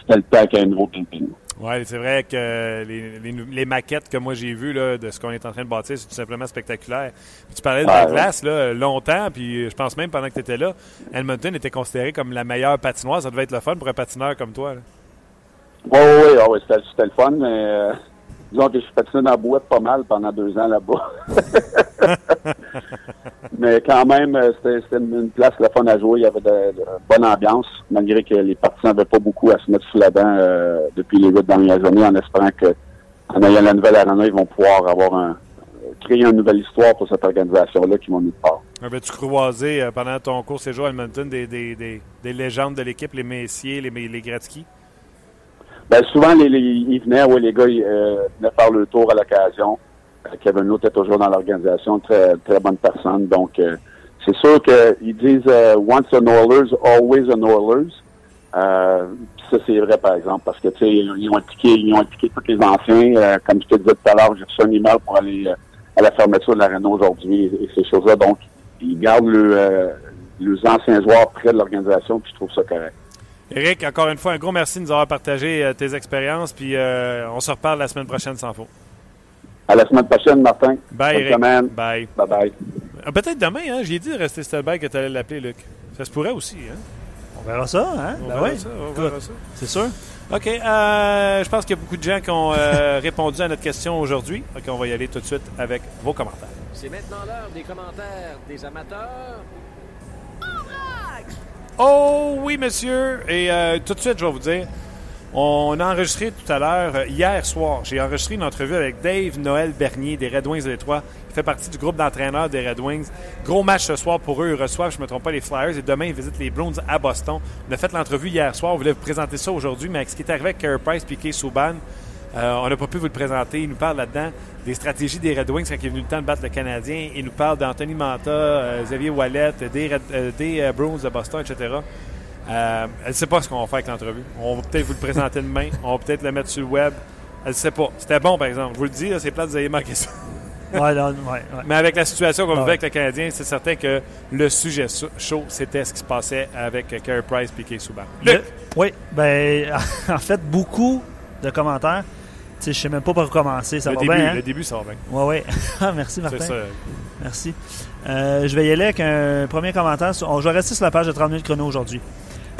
c'était le temps qu'il y ait un nouveau building. Oui, c'est vrai que les, maquettes que moi j'ai vues là, de ce qu'on est en train de bâtir, c'est tout simplement spectaculaire. tu parlais de la glace là, longtemps, puis je pense même pendant que tu étais là, Edmonton était considéré comme la meilleure patinoire. Ça devait être le fun pour un patineur comme toi. Oui, oui, oui, c'était le fun, mais euh, disons que je suis patiné dans la boîte pas mal pendant deux ans là-bas. Mais quand même, euh, c'était une place la fun à jouer. Il y avait de, bonne ambiance, malgré que les partisans n'avaient pas beaucoup à se mettre sous la dent euh, depuis les huit dernières années, en espérant que en ayant la nouvelle arena, ils vont pouvoir avoir un créer une nouvelle histoire pour cette organisation-là qui vont nous part. Avais-tu croisé euh, pendant ton court séjour à Edmonton des, des, des, des légendes de l'équipe, les Messiers, les, les Gretzky? Ben, souvent, les, ils venaient, oui, les gars ils, venaient faire le tour à l'occasion. Kevin Lowe était toujours dans l'organisation, très très bonne personne. Donc, euh, c'est sûr qu'ils disent euh, once an Oilers, always an Oilers. Euh, ça, c'est vrai, par exemple, parce que, tu sais, ils ont impliqué, ils ont impliqué tous les anciens. comme je te disais tout à l'heure, j'ai reçu un email pour aller à la fermeture de l'arena aujourd'hui et, ces choses-là. Donc, ils gardent le, les anciens joueurs près de l'organisation, puis je trouve ça correct. Eric, encore une fois, un gros merci de nous avoir partagé tes expériences, puis on se reparle la semaine prochaine sans faute. À la semaine prochaine, Martin. Bye, Eric. Bye. Bye bye. Ah, peut-être demain, hein? J'ai dit de rester Stelberg que tu allais l'appeler, Luc. Ça se pourrait aussi, hein? On verra ça, hein? On ben verra ça, on verra ça. C'est sûr. OK. Euh, je pense qu'il y a beaucoup de gens qui ont euh, répondu à notre question aujourd'hui. OK, on va y aller tout de suite avec vos commentaires. C'est maintenant l'heure des commentaires des amateurs. Oh oui, monsieur. Et euh, tout de suite, je vais vous dire, on a enregistré tout à l'heure, euh, hier soir, j'ai enregistré une entrevue avec Dave Noël Bernier des Red Wings de Détroit. Il fait partie du groupe d'entraîneurs des Red Wings. Gros match ce soir pour eux. Ils reçoivent, je ne me trompe pas, les Flyers. Et demain, ils visitent les Bruins à Boston. On a fait l'entrevue hier soir. On voulait vous présenter ça aujourd'hui. Mais avec ce qui est arrivé avec Carey Price et Souban, euh, on n'a pas pu vous le présenter. Il nous parle là-dedans des stratégies des Red Wings quand il est venu le temps de battre le Canadien. Il nous parle d'Anthony Manta, euh, Xavier Wallet, des, des Bruins de Boston, etc. Euh, elle ne sait pas ce qu'on va faire avec l'entrevue. On va peut-être vous le présenter demain. On va peut-être le mettre sur le web. Elle ne sait pas. C'était bon, par exemple. Je vous le dis, c'est plate, vous avez manqué ça. Mais avec la situation qu'on vivait avec le Canadien, c'est certain que le sujet chaud, c'était ce qui se passait avec Carey Price et Kay Souban. Oui, ben, en fait, beaucoup de commentaires. Je ne sais même pas par où commencer. Ça le va début, bien. Hein? Le début, ça va bien. Oui, oui. Ah, merci, Martin. Ça. Merci. Euh, je vais y aller avec un premier commentaire. Je vais rester sur la page de 30 minutes chrono aujourd'hui.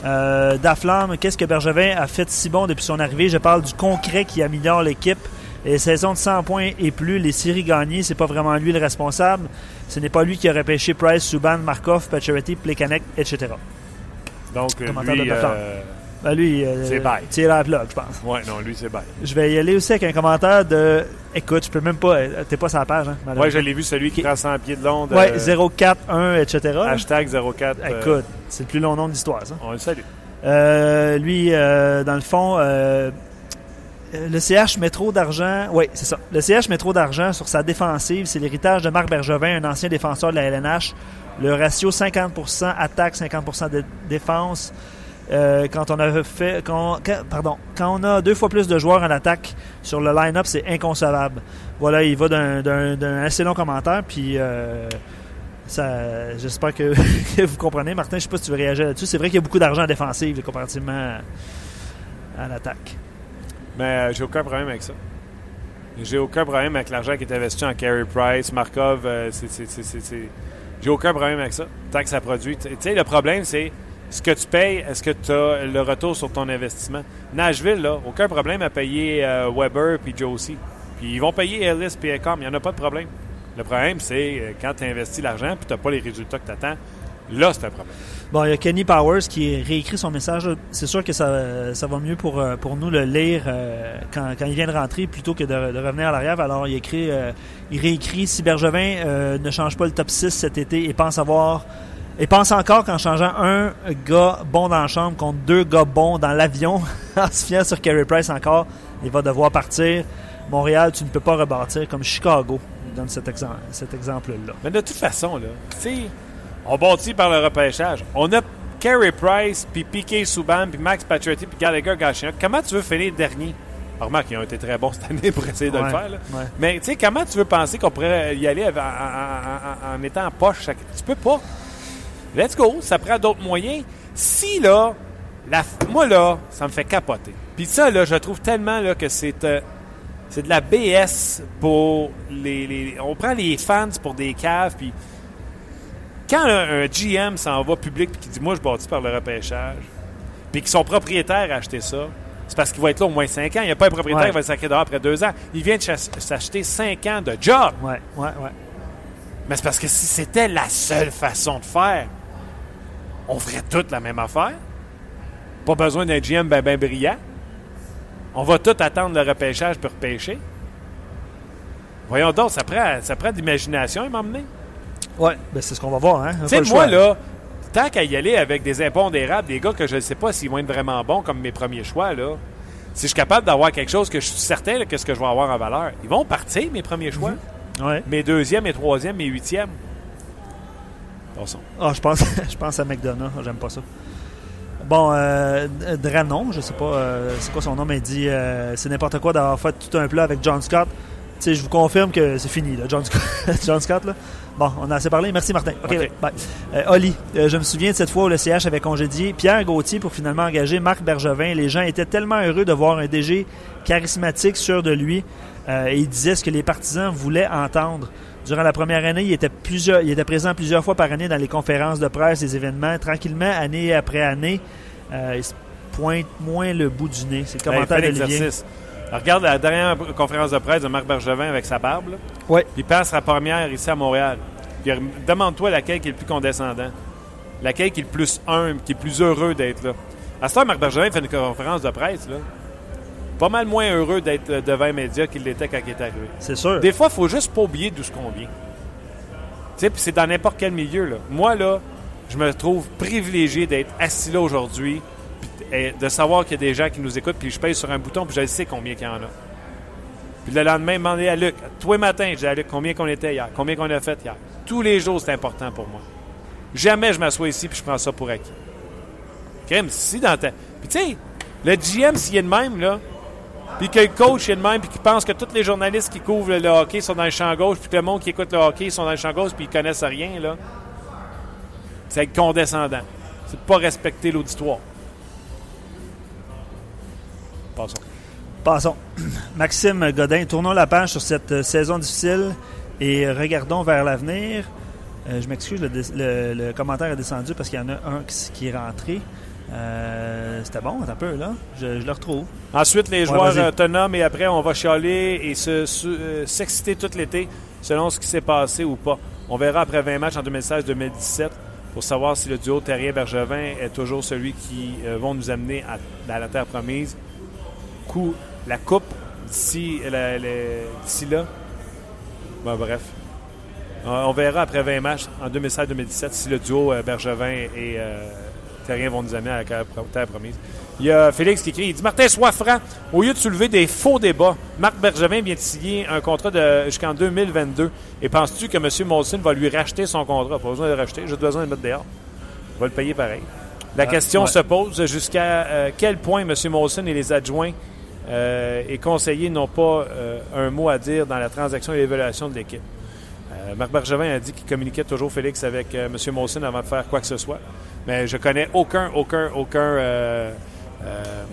Euh, Daflamme, qu'est-ce que Bergevin a fait de si bon depuis son arrivée? Je parle du concret qui améliore l'équipe. Les saisons de 100 points et plus, les séries gagnées, c'est pas vraiment lui le responsable. Ce n'est pas lui qui aurait pêché Price, Subban, Markov, Pacioretty, Plekanec, etc. Donc, lui, euh, ben lui, euh, c'est bye. Tire la plug, je pense. Ouais, non, lui, c'est bye. Je vais y aller aussi avec un commentaire de. Écoute, je peux même pas. T'es pas sur la page, hein? Ouais, je l'ai vu, celui qui prend 100 pieds de long. De... Ouais, 041, etc. Hashtag 04. Euh, Écoute, c'est le plus long nom de l'histoire, ça. On le salue. Euh, lui, euh, dans le fond, euh, le CH met trop d'argent. Oui, c'est ça. Le CH met trop d'argent sur sa défensive. C'est l'héritage de Marc Bergevin, un ancien défenseur de la LNH. Le ratio 50% attaque, 50% de défense. Euh, quand on a fait, quand, pardon, quand on a deux fois plus de joueurs en attaque sur le line-up, c'est inconcevable. Voilà, il va d'un assez long commentaire, puis euh, j'espère que, vous comprenez. Martin, je sais pas si tu veux réagir là-dessus. C'est vrai qu'il y a beaucoup d'argent en comparativement à, l'attaque. Mais euh, j'ai aucun problème avec ça. J'ai aucun problème avec l'argent qui est investi en Carey Price, Markov. c'est j'ai aucun problème avec ça, tant que ça produit. Tu sais, le problème, c'est ce que tu payes, est-ce que tu as le retour sur ton investissement? Nashville, là, aucun problème à payer euh, Weber puis Josie. Puis ils vont payer Ellis puis Ecom, il n'y en a pas de problème. Le problème, c'est euh, quand tu investis l'argent puis tu n'as pas les résultats que tu attends, là, c'est un problème. Bon, il y a Kenny Powers qui réécrit son message. C'est sûr que ça, ça va mieux pour, euh, pour nous le lire quand, quand il vient de rentrer plutôt que de, revenir à l'arrière. Alors, il écrit, il réécrit si Bergevin ne change pas le top 6 cet été et pense avoir et pense encore qu'en changeant un gars bon dans la chambre contre deux gars bons dans l'avion, en se fiant sur Carey Price encore, il va devoir partir. Montréal, tu ne peux pas rebâtir comme Chicago. Donne cet, exemple, cet exemple-là. Mais de toute façon, là, tu sais, on bâtit par le repêchage. On a Carey Price, puis Piquet Souban, puis Max Pacioretty, puis Gallagher Gachinac. Comment tu veux finir dernier? Alors, remarque, ils ont été très bons cette année pour essayer de Ouais, le faire. là. ouais. Mais tu sais, comment tu veux penser qu'on pourrait y aller en, en- en- en étant en poche? chaque- Tu peux pas. Let's go, ça prend d'autres moyens. Si, là, la, moi, là, ça me fait capoter. Puis ça, là, je trouve tellement là, que c'est euh, c'est de la BS pour les, les- On prend les fans pour des caves, puis quand un, un GM s'en va public puis qui dit Moi, je bâtis par le repêchage, puis que son propriétaire a acheté ça, c'est parce qu'il va être là au moins 5 ans. Il n'y a pas un propriétaire Ouais. qui va le sacrer dehors après 2 ans. Il vient de s'acheter 5 ans de job. Ouais, ouais, ouais. Mais c'est parce que si c'était la seule façon de faire, on ferait toute la même affaire. Pas besoin d'un GM ben, ben brillant. On va tout attendre le repêchage pour repêcher. Voyons donc, ça prend, ça prend de l'imagination à m'emmener. Ouais, ben c'est ce qu'on va voir. Hein? Tu sais, moi, là, tant qu'à y aller avec des impondérables, des gars que je ne sais pas s'ils vont être vraiment bons comme mes premiers choix, là, si je suis capable d'avoir quelque chose que je suis certain là, que ce que je vais avoir en valeur, ils vont partir, mes premiers choix. Ouais. Mes deuxièmes, mes troisièmes, mes huitièmes. Ah, je pense, je pense à McDonough. J'aime pas ça. Bon, euh, Dranon, je sais pas euh, c'est quoi son nom, mais il dit euh, c'est n'importe quoi d'avoir fait tout un plat avec John Scott. Tu sais, je vous confirme que c'est fini, là, John, Scott, John Scott. Là. Bon, on a assez parlé. Merci, Martin. OK, bye. Euh, Oli, je me souviens de cette fois où le CH avait congédié Pierre Gauthier pour finalement engager Marc Bergevin. Les gens étaient tellement heureux de voir un DG charismatique, sûr de lui. Et il disait ce que les partisans voulaient entendre. Durant la première année, il était, plusieurs, il était présent plusieurs fois par année dans les conférences de presse, les événements. Tranquillement, année après année, euh, il se pointe moins le bout du nez. C'est le Ben, commentaire d'Olivier. Alors, Regarde la dernière conférence de presse de Marc Bergevin avec sa barbe. là. Puis il passe la première ici à Montréal. Demande-toi laquelle qui est le plus condescendant. Laquelle qui est le plus humble, qui est le plus heureux d'être là. À ce temps, Marc Bergevin fait une conférence de presse. Là. Pas mal moins heureux d'être euh, devant les médias qu'il l'était quand il est arrivé. C'est sûr. Des fois, il faut juste pas oublier d'où ce qu'on vient. Tu sais, c'est dans n'importe quel milieu. Là. Moi, là, je me trouve privilégié d'être assis là aujourd'hui, et de savoir qu'il y a des gens qui nous écoutent, puis je pèse sur un bouton, puis je sais combien il y en a. Puis le lendemain, demander à Luc, tous les matins, je dis à Luc combien qu'on était hier, combien qu'on a fait hier. Tous les jours, c'est important pour moi. Jamais je m'assois ici puis je prends ça pour acquis. Crème, si dans ta. Puis tu sais, le GM, s'il est de même, là, puis que le coach est de même, puis qu'il pense que tous les journalistes qui couvrent le hockey sont dans le champ gauche, puis que le monde qui écoute le hockey sont dans le champ gauche, puis ils connaissent rien, là. C'est être condescendant. C'est pas respecter l'auditoire. Passons. Passons. Maxime Godin, tournons la page sur cette euh, saison difficile et regardons vers l'avenir. Euh, je m'excuse, le, le- le commentaire est descendu parce qu'il y en a un qui, qui est rentré. Euh, C'était bon, un peu, là. Je, je le retrouve. Ensuite, les joueurs autonomes, et après, on va chialer et se- se- euh, s'exciter tout l'été selon ce qui s'est passé ou pas. On verra après 20 matchs en 2016-2017 pour savoir si le duo Terrier-Bergevin est toujours celui qui euh, vont nous amener à, à la terre promise. Coup, la coupe d'ici là. Ben, bref. On, on verra après 20 matchs en 2016-2017 si le duo euh, Bergevin et euh, Terrien vont nous amener à la terre promise. Il y a Félix qui écrit, il dit Martin, sois franc, au lieu de soulever des faux débats, Marc Bergevin vient de signer un contrat de- jusqu'en 2022. Et penses-tu que M. Molson va lui racheter son contrat? Pas besoin de le racheter, j'ai besoin de le mettre dehors. Il va le payer pareil. La Ah, question ouais. se pose jusqu'à euh, quel point M. Molson et les adjoints euh, et conseillers n'ont pas euh, un mot à dire dans la transaction et l'évaluation de l'équipe? Marc Bergevin a dit qu'il communiquait toujours Félix avec M. Molson avant de faire quoi que ce soit. Mais je connais aucun, aucun, aucun euh, euh,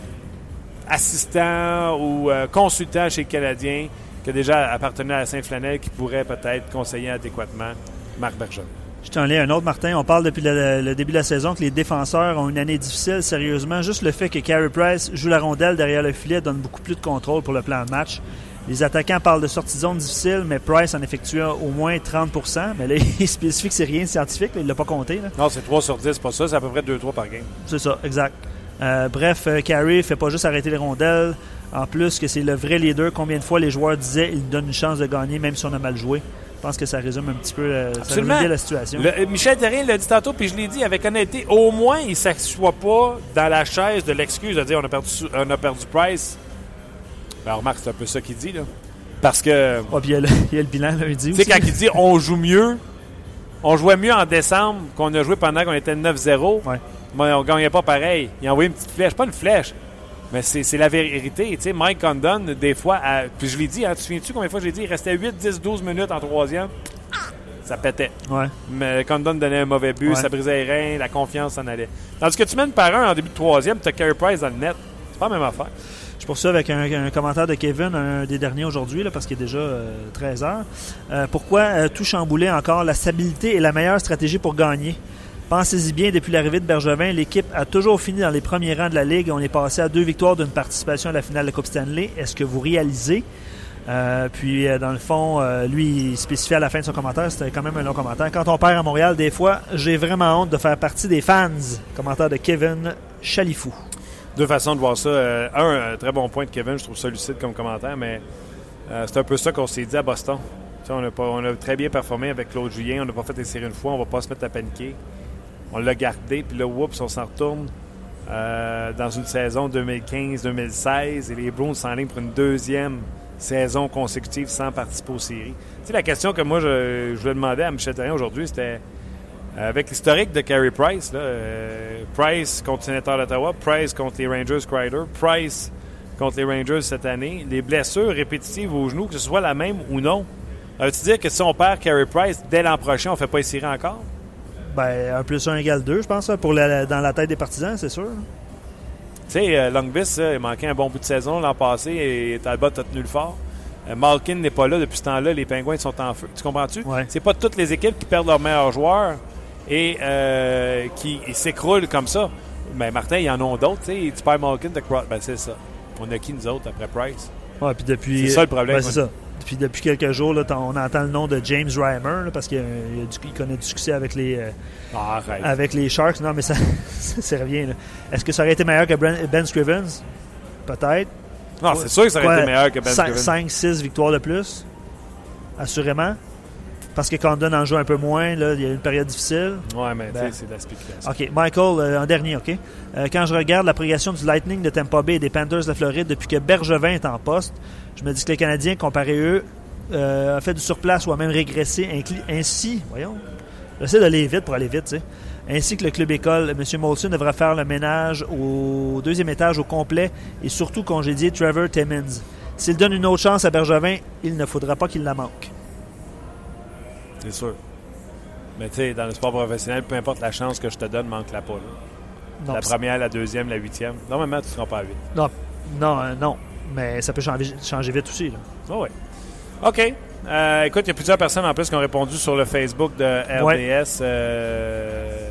assistant ou euh, consultant chez Canadien qui a déjà appartenu à Saint-Flanel qui pourrait peut-être conseiller adéquatement Marc Bergevin. Je t'en lis un autre, Martin. On parle depuis le, le début de la saison que les défenseurs ont une année difficile. Sérieusement, juste le fait que Carey Price joue la rondelle derrière le filet donne beaucoup plus de contrôle pour le plan de match. Les attaquants parlent de sortie de zone difficile, mais Price en effectue au moins 30% Mais là, il spécifie que c'est rien de scientifique. là, il l'a pas compté. là. Non, c'est 3 sur 10, c'est pas ça. C'est à peu près 2-3 par game. C'est ça, exact. Euh, bref, euh, Carey fait pas juste arrêter les rondelles. En plus, que c'est le vrai leader. Combien de fois les joueurs disaient il donne une chance de gagner, même si on a mal joué. Je pense que ça résume un petit peu euh, ça bien la situation. Le- Michel Terrien l'a dit tantôt, puis je l'ai dit avec honnêteté. Au moins, il ne s'assoit pas dans la chaise de l'excuse de dire on a perdu, on a perdu Price. Ben, remarque, c'est un peu ça qu'il dit, là. Parce que, Ah, puis il y, a le, il y a le bilan lundi tu sais, quand il dit on joue mieux, on jouait mieux en décembre qu'on a joué pendant qu'on était 9-0. Ouais. Mais on gagnait pas pareil. Il a envoyé une petite flèche, pas une flèche, mais c'est la vérité. Tu sais, Mike Condon, des fois, à- puis je l'ai dit, hein, tu te souviens-tu combien de fois je l'ai dit, il restait 8, 10, 12 minutes en troisième? Ça pétait. Ouais. Mais Condon donnait un mauvais but, Ouais. ça brisait les reins, la confiance s'en allait. Tandis que tu mènes par un en début de troisième, tu as Carey Price dans le net. C'est pas la même affaire. Je poursuis avec un, commentaire de Kevin, un des derniers aujourd'hui, parce qu'il est déjà euh, 13 heures. Euh, pourquoi euh, tout chambouler encore? La stabilité est la meilleure stratégie pour gagner? Pensez-y bien, depuis l'arrivée de Bergevin, l'équipe a toujours fini dans les premiers rangs de la Ligue. On est passé à deux victoires d'une participation à la finale de Coupe Stanley. Est-ce que vous réalisez? Euh, puis, euh, dans le fond, euh, lui, il spécifiait à la fin de son commentaire, c'était quand même un long commentaire. Quand on perd à Montréal, des fois, j'ai vraiment honte de faire partie des fans. Commentaire de Kevin Chalifou. Deux façons de voir ça. Euh, un, un très bon point de Kevin, je trouve ça lucide comme commentaire, mais euh, c'est un peu ça qu'on s'est dit à Boston. On, a très bien performé avec Claude Julien, on n'a pas fait des séries une fois, on va pas se mettre à paniquer. On l'a gardé, puis là, oups, on s'en retourne euh, dans une saison 2015-2016 et les Bruins s'enlignent pour une deuxième saison consécutive sans participer aux séries. La question que moi, je, je voulais demander à Michel Therrien aujourd'hui, c'était euh, avec l'historique de Carey Price, là, euh, Price contre Sénateur d'Ottawa, Price contre les Rangers Crider, Price contre les Rangers cette année, les blessures répétitives aux genoux, que ce soit la même ou non, ça veut-tu dire que si on perd Carey Price dès l'an prochain, on ne fait pas séries encore? Ben, 1 plus 1 égale 2, je pense, pour la- dans la tête des partisans, c'est sûr. Tu sais, euh, Longvis, il manquait un bon bout de saison l'an passé et Talbot a tenu le fort. Euh, Malkin n'est pas là depuis ce temps-là. Les Pingouins sont en feu. Tu comprends-tu? Ouais. C'est pas toutes les équipes qui perdent leurs meilleurs joueurs et euh, qui s'écroulent comme ça. Mais Martin, il y en a d'autres. tu perds Malkin de Cro- Ben, c'est ça. On a qui, nous autres, après Price? Ouais, puis depuis. C'est ça, le problème, Ouais, c'est ça. Puis depuis quelques jours, là, on entend le nom de James Reimer, là, parce qu'il connaît du succès avec les, euh, Ah, avec les Sharks. Non, mais ça, ça, revient. Est-ce que ça aurait été meilleur que Ben Scrivens? Peut-être. non, c'est sûr que ça aurait Quoi, été meilleur que Ben Scrivens. 5-6 victoires de plus. Assurément. Parce que Condon en joue un peu moins. Là, il y a une période difficile. Ouais, mais Ben. c'est de la spéculation. OK. Michael, euh, en dernier, OK? Euh, quand je regarde la progression du Lightning de Tampa Bay et des Panthers de Floride depuis que Bergevin est en poste, je me dis que les Canadiens, comparé eux, euh, ont fait du surplace ou a même régressé. Ainsi, voyons, j'essaie d'aller vite pour aller vite, tu sais. Ainsi que le club école, M. Molson devra faire le ménage au deuxième étage au complet et surtout congédier Trevor Timmins. S'il donne une autre chance à Bergevin, il ne faudra pas qu'il la manque. C'est sûr. Mais tu sais, dans le sport professionnel, peu importe la chance que je te donne, manque-la pas. là. Non, la première, la deuxième, la huitième. Normalement, tu ne seras pas à vite. non, non, euh, non. Mais ça peut changer, changer vite aussi. Là. Ah ouais. OK. Euh, écoute, il y a plusieurs personnes en plus qui ont répondu sur le Facebook de RDS. Euh,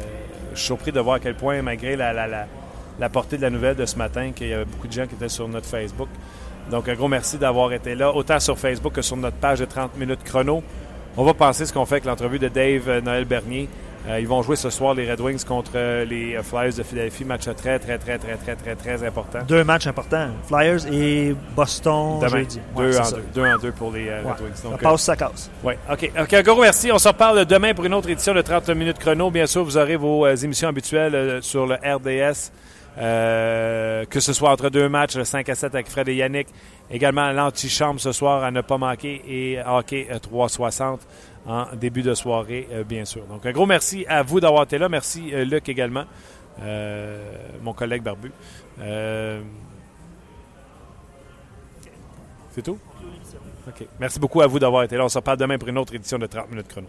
je suis surpris de voir à quel point, malgré la, la, la, la portée de la nouvelle de ce matin, qu'il y avait beaucoup de gens qui étaient sur notre Facebook. Donc, un gros merci d'avoir été là, autant sur Facebook que sur notre page de 30 minutes chrono. On va penser ce qu'on fait avec l'entrevue de Dave euh, Noël Bernier. Euh, ils vont jouer ce soir les Red Wings contre euh, les Flyers de Philadelphie. Match très, très, très, très, très, très, très important. Deux matchs importants. Flyers et Boston Demain, jeudi. Ouais, deux, en ça. deux, deux en deux pour les euh, Ouais. Red Wings. Ça Donc, euh, passe, ça casse. Oui, OK. OK, un gros merci. On se reparle demain pour une autre édition de 30 minutes chrono. Bien sûr, vous aurez vos euh, émissions habituelles sur le RDS, euh, que ce soit entre deux matchs, le 5 à 7 avec Fred et Yannick. Également, l'antichambre ce soir à ne pas manquer et hockey euh, 360 en début de soirée, euh, bien sûr. Donc, un gros merci à vous d'avoir été là. Merci, euh, Luc, également, euh, mon collègue barbu. Euh, C'est tout? OK. Merci beaucoup à vous d'avoir été là. On se reparle demain pour une autre édition de 30 minutes chrono.